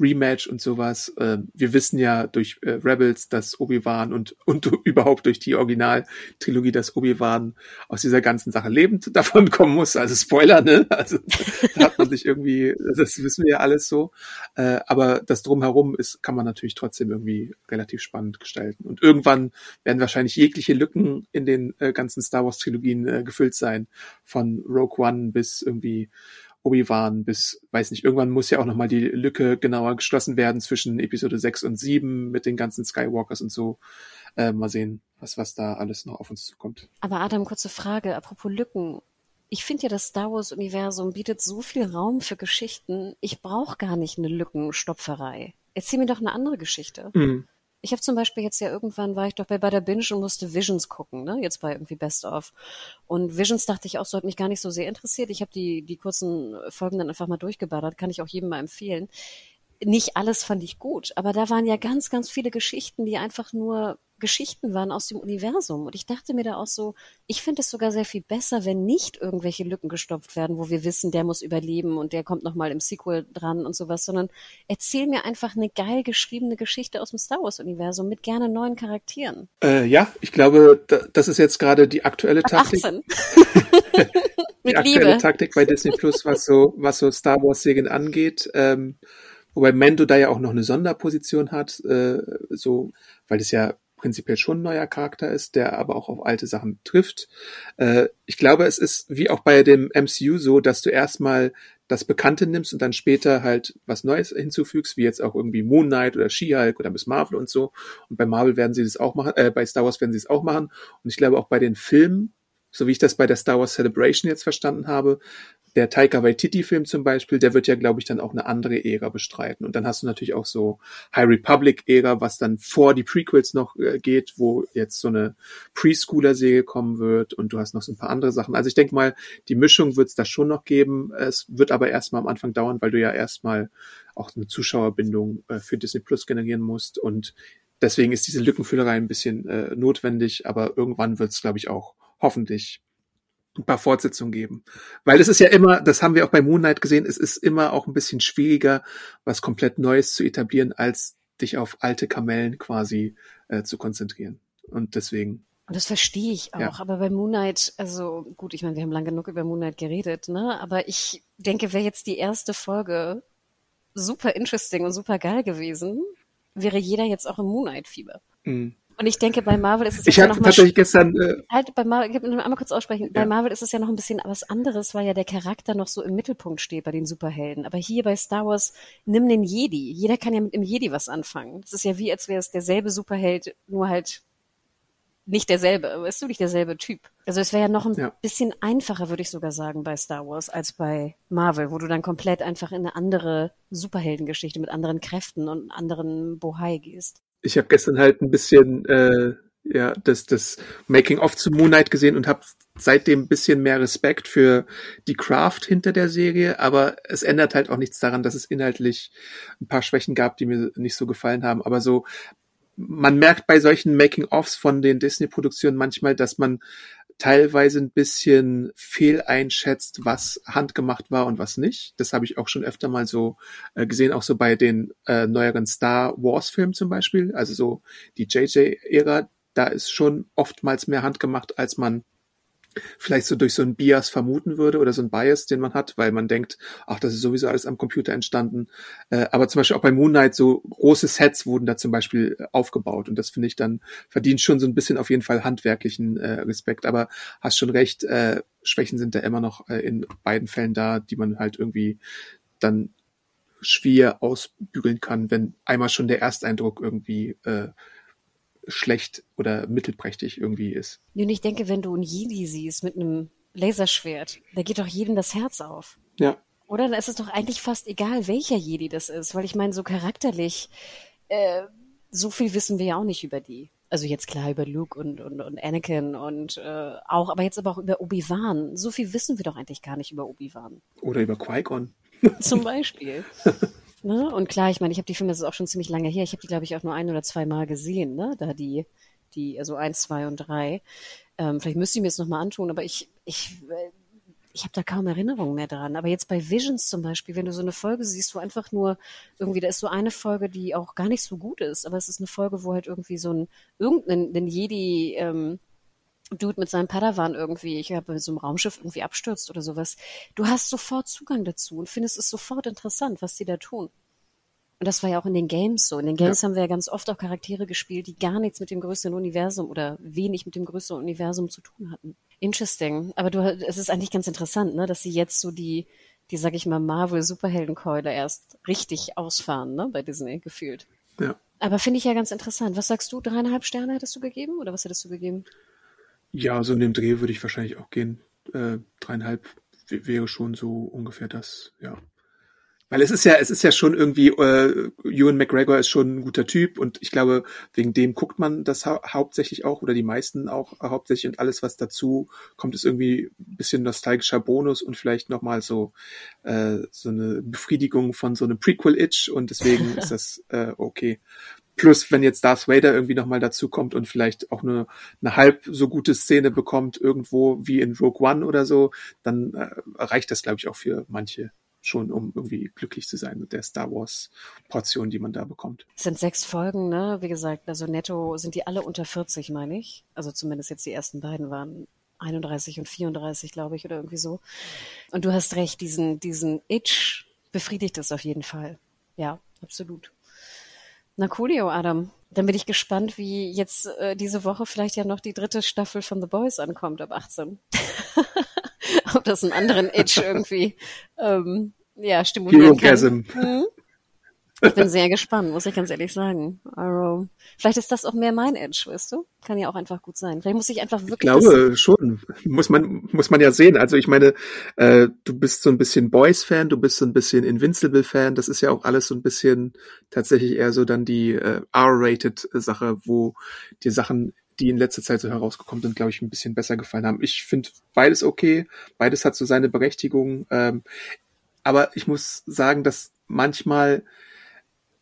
Rematch und sowas. Äh, wir wissen ja durch äh, Rebels, dass Obi-Wan und, und überhaupt durch die Original-Trilogie, dass Obi-Wan aus dieser ganzen Sache lebend davon kommen muss. Also Spoiler, ne? Also da hat man sich irgendwie, das wissen wir ja alles so. Äh, aber das drumherum ist, kann man natürlich trotzdem irgendwie relativ spannend gestalten. Und irgendwann werden wahrscheinlich jegliche Lücken in den äh, ganzen Star Wars-Trilogien äh, gefüllt sein. Von Rogue One bis irgendwie Obi-Wan bis, weiß nicht, irgendwann muss ja auch nochmal die Lücke genauer geschlossen werden zwischen Episode 6 und 7 mit den ganzen Skywalkers und so. Äh, mal sehen, was, was da alles noch auf uns zukommt. Aber Adam, kurze Frage, apropos Lücken. Ich finde ja, das Star Wars-Universum bietet so viel Raum für Geschichten. Ich brauche gar nicht eine Lückenstopferei. Erzähl mir doch eine andere Geschichte. Mhm. Ich habe zum Beispiel jetzt ja irgendwann war ich doch bei Bada Binge und musste Visions gucken, ne? Jetzt bei irgendwie Best of. Und Visions dachte ich auch, so hat mich gar nicht so sehr interessiert. Ich habe die die kurzen Folgen dann einfach mal durchgeballert, kann ich auch jedem mal empfehlen. Nicht alles fand ich gut, aber da waren ja ganz ganz viele Geschichten, die einfach nur Geschichten waren aus dem Universum. Und ich dachte mir da auch so, ich finde es sogar sehr viel besser, wenn nicht irgendwelche Lücken gestopft werden, wo wir wissen, der muss überleben und der kommt nochmal im Sequel dran und sowas, sondern erzähl mir einfach eine geil geschriebene Geschichte aus dem Star Wars-Universum mit gerne neuen Charakteren. Äh, ja, ich glaube, das ist jetzt gerade die aktuelle Taktik. 18. die aktuelle Liebe. Taktik bei Disney Plus, was so, was so Star Wars-Serien angeht. Ähm, wobei Mando da ja auch noch eine Sonderposition hat, äh, so, weil das ja prinzipiell schon ein neuer Charakter ist, der aber auch auf alte Sachen trifft. Äh, ich glaube, es ist wie auch bei dem MCU so, dass du erstmal das Bekannte nimmst und dann später halt was Neues hinzufügst, wie jetzt auch irgendwie Moon Knight oder She-Hulk oder Miss Marvel und so. Und bei Marvel werden sie das auch machen, äh, bei Star Wars werden sie es auch machen. Und ich glaube auch bei den Filmen, so wie ich das bei der Star Wars Celebration jetzt verstanden habe, der Taika Waititi-Film zum Beispiel, der wird ja, glaube ich, dann auch eine andere Ära bestreiten. Und dann hast du natürlich auch so High Republic-Ära, was dann vor die Prequels noch äh, geht, wo jetzt so eine Preschooler-Serie kommen wird und du hast noch so ein paar andere Sachen. Also ich denke mal, die Mischung wird es da schon noch geben. Es wird aber erstmal am Anfang dauern, weil du ja erstmal auch eine Zuschauerbindung äh, für Disney Plus generieren musst. Und deswegen ist diese Lückenfüllerei ein bisschen äh, notwendig, aber irgendwann wird es, glaube ich, auch hoffentlich ein paar Fortsetzungen geben. Weil es ist ja immer, das haben wir auch bei Moonlight gesehen, es ist immer auch ein bisschen schwieriger, was komplett Neues zu etablieren, als dich auf alte Kamellen quasi äh, zu konzentrieren. Und deswegen. Und das verstehe ich auch. Ja. Aber bei Moonlight, also gut, ich meine, wir haben lang genug über Moonlight geredet, ne? Aber ich denke, wäre jetzt die erste Folge super interesting und super geil gewesen, wäre jeder jetzt auch im Moonlight-Fieber. Mhm. Und ich denke, bei Marvel ist es ich ja noch mal gestern äh, halt bei Marvel, ich einmal kurz aussprechen, bei Ja. Marvel ist es ja noch ein bisschen was anderes, weil ja der Charakter noch so im Mittelpunkt steht bei den Superhelden. Aber hier bei Star Wars, nimm den Jedi. Jeder kann ja mit dem Jedi was anfangen. Das ist ja wie, als wäre es derselbe Superheld, nur halt nicht derselbe, weißt du, nicht derselbe Typ. Also es wäre ja noch ein Ja. bisschen einfacher, würde ich sogar sagen, bei Star Wars als bei Marvel, wo du dann komplett einfach in eine andere Superheldengeschichte mit anderen Kräften und anderen Bohai gehst. Ich habe gestern halt ein bisschen äh, ja das das Making of zu Moon Knight gesehen und habe seitdem ein bisschen mehr Respekt für die Craft hinter der Serie, aber es ändert halt auch nichts daran, dass es inhaltlich ein paar Schwächen gab, die mir nicht so gefallen haben, aber so man merkt bei solchen Making-ofs von den Disney-Produktionen manchmal, dass man teilweise ein bisschen fehleinschätzt, was handgemacht war und was nicht. Das habe ich auch schon öfter mal so äh, gesehen, auch so bei den äh, neueren Star Wars-Filmen zum Beispiel. Also so die JJ-Ära, da ist schon oftmals mehr handgemacht, als man vielleicht so durch so ein Bias vermuten würde oder so ein Bias, den man hat, weil man denkt, ach, das ist sowieso alles am Computer entstanden. Äh, aber zum Beispiel auch bei Moon Knight so große Sets wurden da zum Beispiel äh, aufgebaut und das finde ich dann verdient schon so ein bisschen auf jeden Fall handwerklichen äh, Respekt. Aber hast schon recht, äh, Schwächen sind da immer noch äh, in beiden Fällen da, die man halt irgendwie dann schwer ausbügeln kann, wenn einmal schon der Ersteindruck irgendwie äh, schlecht oder mittelprächtig irgendwie ist. Und ich denke, wenn du einen Jedi siehst mit einem Laserschwert, da geht doch jedem das Herz auf. Ja. Oder? Da ist es doch eigentlich fast egal, welcher Jedi das ist, weil ich meine, so charakterlich, äh, so viel wissen wir ja auch nicht über die. Also jetzt klar über Luke und, und, und Anakin und äh, auch, aber jetzt aber auch über Obi-Wan. So viel wissen wir doch eigentlich gar nicht über Obi-Wan. Oder über Qui-Gon. Zum Beispiel. ne? Und klar, ich meine, ich habe die Filme, das ist auch schon ziemlich lange her. Ich habe die, glaube ich, auch nur ein oder zwei Mal gesehen, ne? Da die, die, also eins, zwei und drei. Ähm, vielleicht müsste ich mir das nochmal antun, aber ich, ich, äh, ich habe da kaum Erinnerungen mehr dran. Aber jetzt bei Visions zum Beispiel, wenn du so eine Folge siehst, wo einfach nur irgendwie, da ist so eine Folge, die auch gar nicht so gut ist, aber es ist eine Folge, wo halt irgendwie so ein irgendein ein Jedi ähm, Dude mit seinem Padawan irgendwie, ich habe mit so einem Raumschiff irgendwie abstürzt oder sowas. Du hast sofort Zugang dazu und findest es sofort interessant, was die da tun. Und das war ja auch in den Games so. In den Games Ja. haben wir ja ganz oft auch Charaktere gespielt, die gar nichts mit dem größeren Universum oder wenig mit dem größeren Universum zu tun hatten. Interesting. Aber du, es ist eigentlich ganz interessant, ne, dass sie jetzt so die, die, sag ich mal, Marvel-Superheldenkeule erst richtig ausfahren, ne, bei Disney gefühlt. Ja. Aber finde ich ja ganz interessant. Was sagst du? Dreieinhalb Sterne hättest du gegeben oder was hättest du gegeben? Ja, so in dem Dreh würde ich wahrscheinlich auch gehen. Äh, dreieinhalb wäre schon so ungefähr das, ja. Weil es ist ja, es ist ja schon irgendwie, äh, Ewan McGregor ist schon ein guter Typ und ich glaube, wegen dem guckt man das hau hauptsächlich auch oder die meisten auch hauptsächlich und alles, was dazu kommt, ist irgendwie ein bisschen nostalgischer Bonus und vielleicht nochmal so, äh, so eine Befriedigung von so einem Prequel-Itch und deswegen ist das äh, okay. Plus, wenn jetzt Darth Vader irgendwie nochmal dazu kommt und vielleicht auch nur eine halb so gute Szene bekommt, irgendwo wie in Rogue One oder so, dann äh, reicht das, glaube ich, auch für manche schon, um irgendwie glücklich zu sein mit der Star Wars Portion, die man da bekommt. Es sind sechs Folgen, ne? Wie gesagt, also netto sind die alle unter 40, meine ich. Also zumindest jetzt die ersten beiden waren 31 und 34, glaube ich, oder irgendwie so. Und du hast recht, diesen, diesen Itch befriedigt es auf jeden Fall. Ja, absolut. Na coolio, Adam. Dann bin ich gespannt, wie jetzt äh, diese Woche vielleicht ja noch die dritte Staffel von The Boys ankommt ab 18. Ob das einen anderen Itch irgendwie ähm, ja, stimulieren kann. Herogasm. Ich bin sehr gespannt, muss ich ganz ehrlich sagen. Also, vielleicht ist das auch mehr mein Edge, weißt du? Kann ja auch einfach gut sein. Vielleicht muss ich einfach Ich wirklich. glaube schon. Muss man, muss man ja sehen. Also ich meine, äh, du bist so ein bisschen Boys-Fan, du bist so ein bisschen Invincible-Fan. Das ist ja auch alles so ein bisschen tatsächlich eher so dann die äh, R-Rated-Sache, wo die Sachen, die in letzter Zeit so herausgekommen sind, glaube ich, ein bisschen besser gefallen haben. Ich finde beides okay. Beides hat so seine Berechtigung. Ähm, aber ich muss sagen, dass manchmal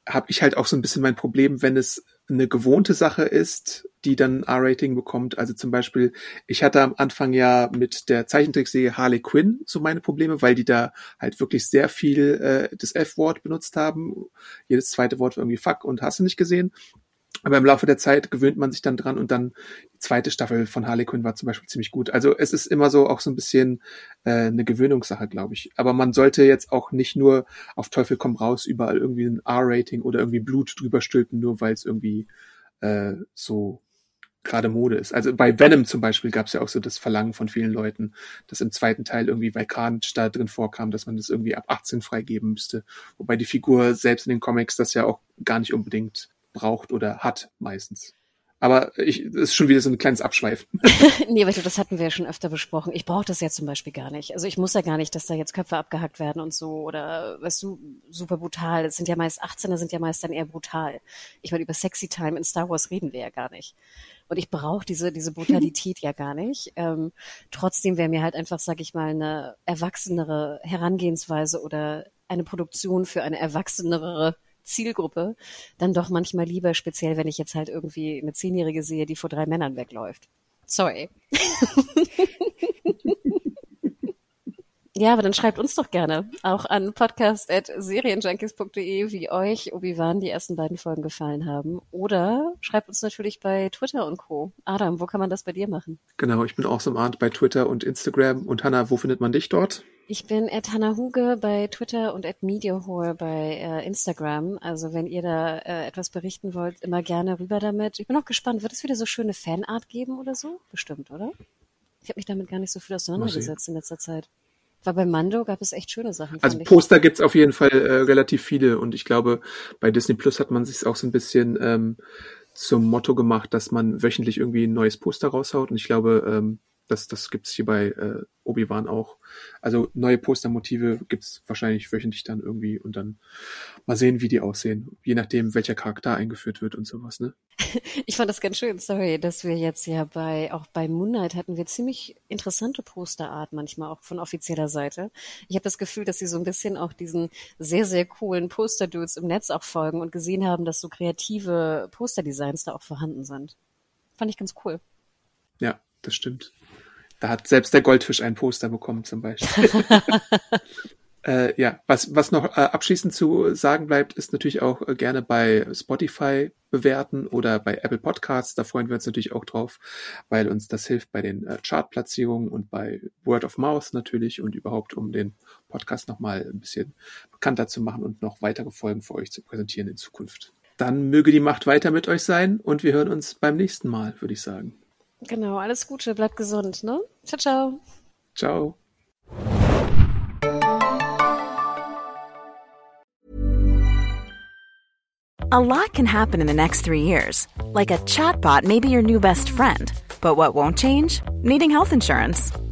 habe ich halt auch so ein bisschen mein Problem, wenn es eine gewohnte Sache ist, die dann R-Rating bekommt. Also zum Beispiel, ich hatte am Anfang ja mit der Zeichentrickserie Harley Quinn so meine Probleme, weil die da halt wirklich sehr viel äh, das F-Wort benutzt haben. Jedes zweite Wort war irgendwie Fuck und hast du nicht gesehen. Aber im Laufe der Zeit gewöhnt man sich dann dran und dann die zweite Staffel von Harley Quinn war zum Beispiel ziemlich gut. Also es ist immer so auch so ein bisschen äh, eine Gewöhnungssache, glaube ich. Aber man sollte jetzt auch nicht nur auf Teufel komm raus überall irgendwie ein R-Rating oder irgendwie Blut drüber stülpen, nur weil es irgendwie äh, so gerade Mode ist. Also bei Venom zum Beispiel gab es ja auch so das Verlangen von vielen Leuten, dass im zweiten Teil irgendwie weil Carnage da drin vorkam, dass man das irgendwie ab 18 freigeben müsste. Wobei die Figur selbst in den Comics das ja auch gar nicht unbedingt braucht oder hat meistens. Aber ich, das ist schon wieder so ein kleines Abschweifen. nee, du, das hatten wir ja schon öfter besprochen. Ich brauche das ja zum Beispiel gar nicht. Also ich muss ja gar nicht, dass da jetzt Köpfe abgehackt werden und so oder, weißt du, super brutal. Das sind ja meist 18er, sind ja meist dann eher brutal. Ich meine, über Sexy Time in Star Wars reden wir ja gar nicht. Und ich brauche diese, diese Brutalität ja gar nicht. Ähm, trotzdem wäre mir halt einfach, sag ich mal, eine erwachsenere Herangehensweise oder eine Produktion für eine erwachsenere Zielgruppe dann doch manchmal lieber, speziell wenn ich jetzt halt irgendwie eine Zehnjährige sehe, die vor drei Männern wegläuft. Sorry. Ja, aber dann schreibt uns doch gerne auch an podcast.serienjunkies.de, wie euch Obi-Wan die ersten beiden Folgen gefallen haben. Oder schreibt uns natürlich bei Twitter und Co. Adam, wo kann man das bei dir machen? Genau, ich bin auch so Art bei Twitter und Instagram. Und Hanna, wo findet man dich dort? Ich bin at Hannah Huge bei Twitter und at MediaHore bei äh, Instagram. Also wenn ihr da äh, etwas berichten wollt, immer gerne rüber damit. Ich bin auch gespannt, wird es wieder so schöne Fanart geben oder so? Bestimmt, oder? Ich habe mich damit gar nicht so viel auseinandergesetzt in letzter Zeit. Weil bei Mando gab es echt schöne Sachen. Also Poster gibt's auf jeden Fall äh, relativ viele und ich glaube, bei Disney Plus hat man sich auch so ein bisschen ähm, zum Motto gemacht, dass man wöchentlich irgendwie ein neues Poster raushaut und ich glaube, ähm, das, das gibt's hier bei äh, Obi-Wan auch. Also neue Postermotive gibt's wahrscheinlich wöchentlich dann irgendwie und dann mal sehen, wie die aussehen. Je nachdem, welcher Charakter eingeführt wird und sowas, ne? Ich fand das ganz schön, sorry, dass wir jetzt ja bei, auch bei Moonlight hatten wir ziemlich interessante Posterart manchmal auch von offizieller Seite. Ich habe das Gefühl, dass sie so ein bisschen auch diesen sehr, sehr coolen Poster-Dudes im Netz auch folgen und gesehen haben, dass so kreative Posterdesigns da auch vorhanden sind. Fand ich ganz cool. Ja, das stimmt. Da hat selbst der Goldfisch ein Poster bekommen zum Beispiel. äh, ja, was, was noch äh, abschließend zu sagen bleibt, ist natürlich auch äh, gerne bei Spotify bewerten oder bei Apple Podcasts. Da freuen wir uns natürlich auch drauf, weil uns das hilft bei den äh, Chartplatzierungen und bei Word of Mouth natürlich und überhaupt, um den Podcast nochmal ein bisschen bekannter zu machen und noch weitere Folgen für euch zu präsentieren in Zukunft. Dann möge die Macht weiter mit euch sein und wir hören uns beim nächsten Mal, würde ich sagen. Genau, alles Gute, bleibt gesund, ne? Ciao, ciao. Ciao. A lot can happen in the next three years. Like a chatbot may be your new best friend. But what won't change? Needing health insurance.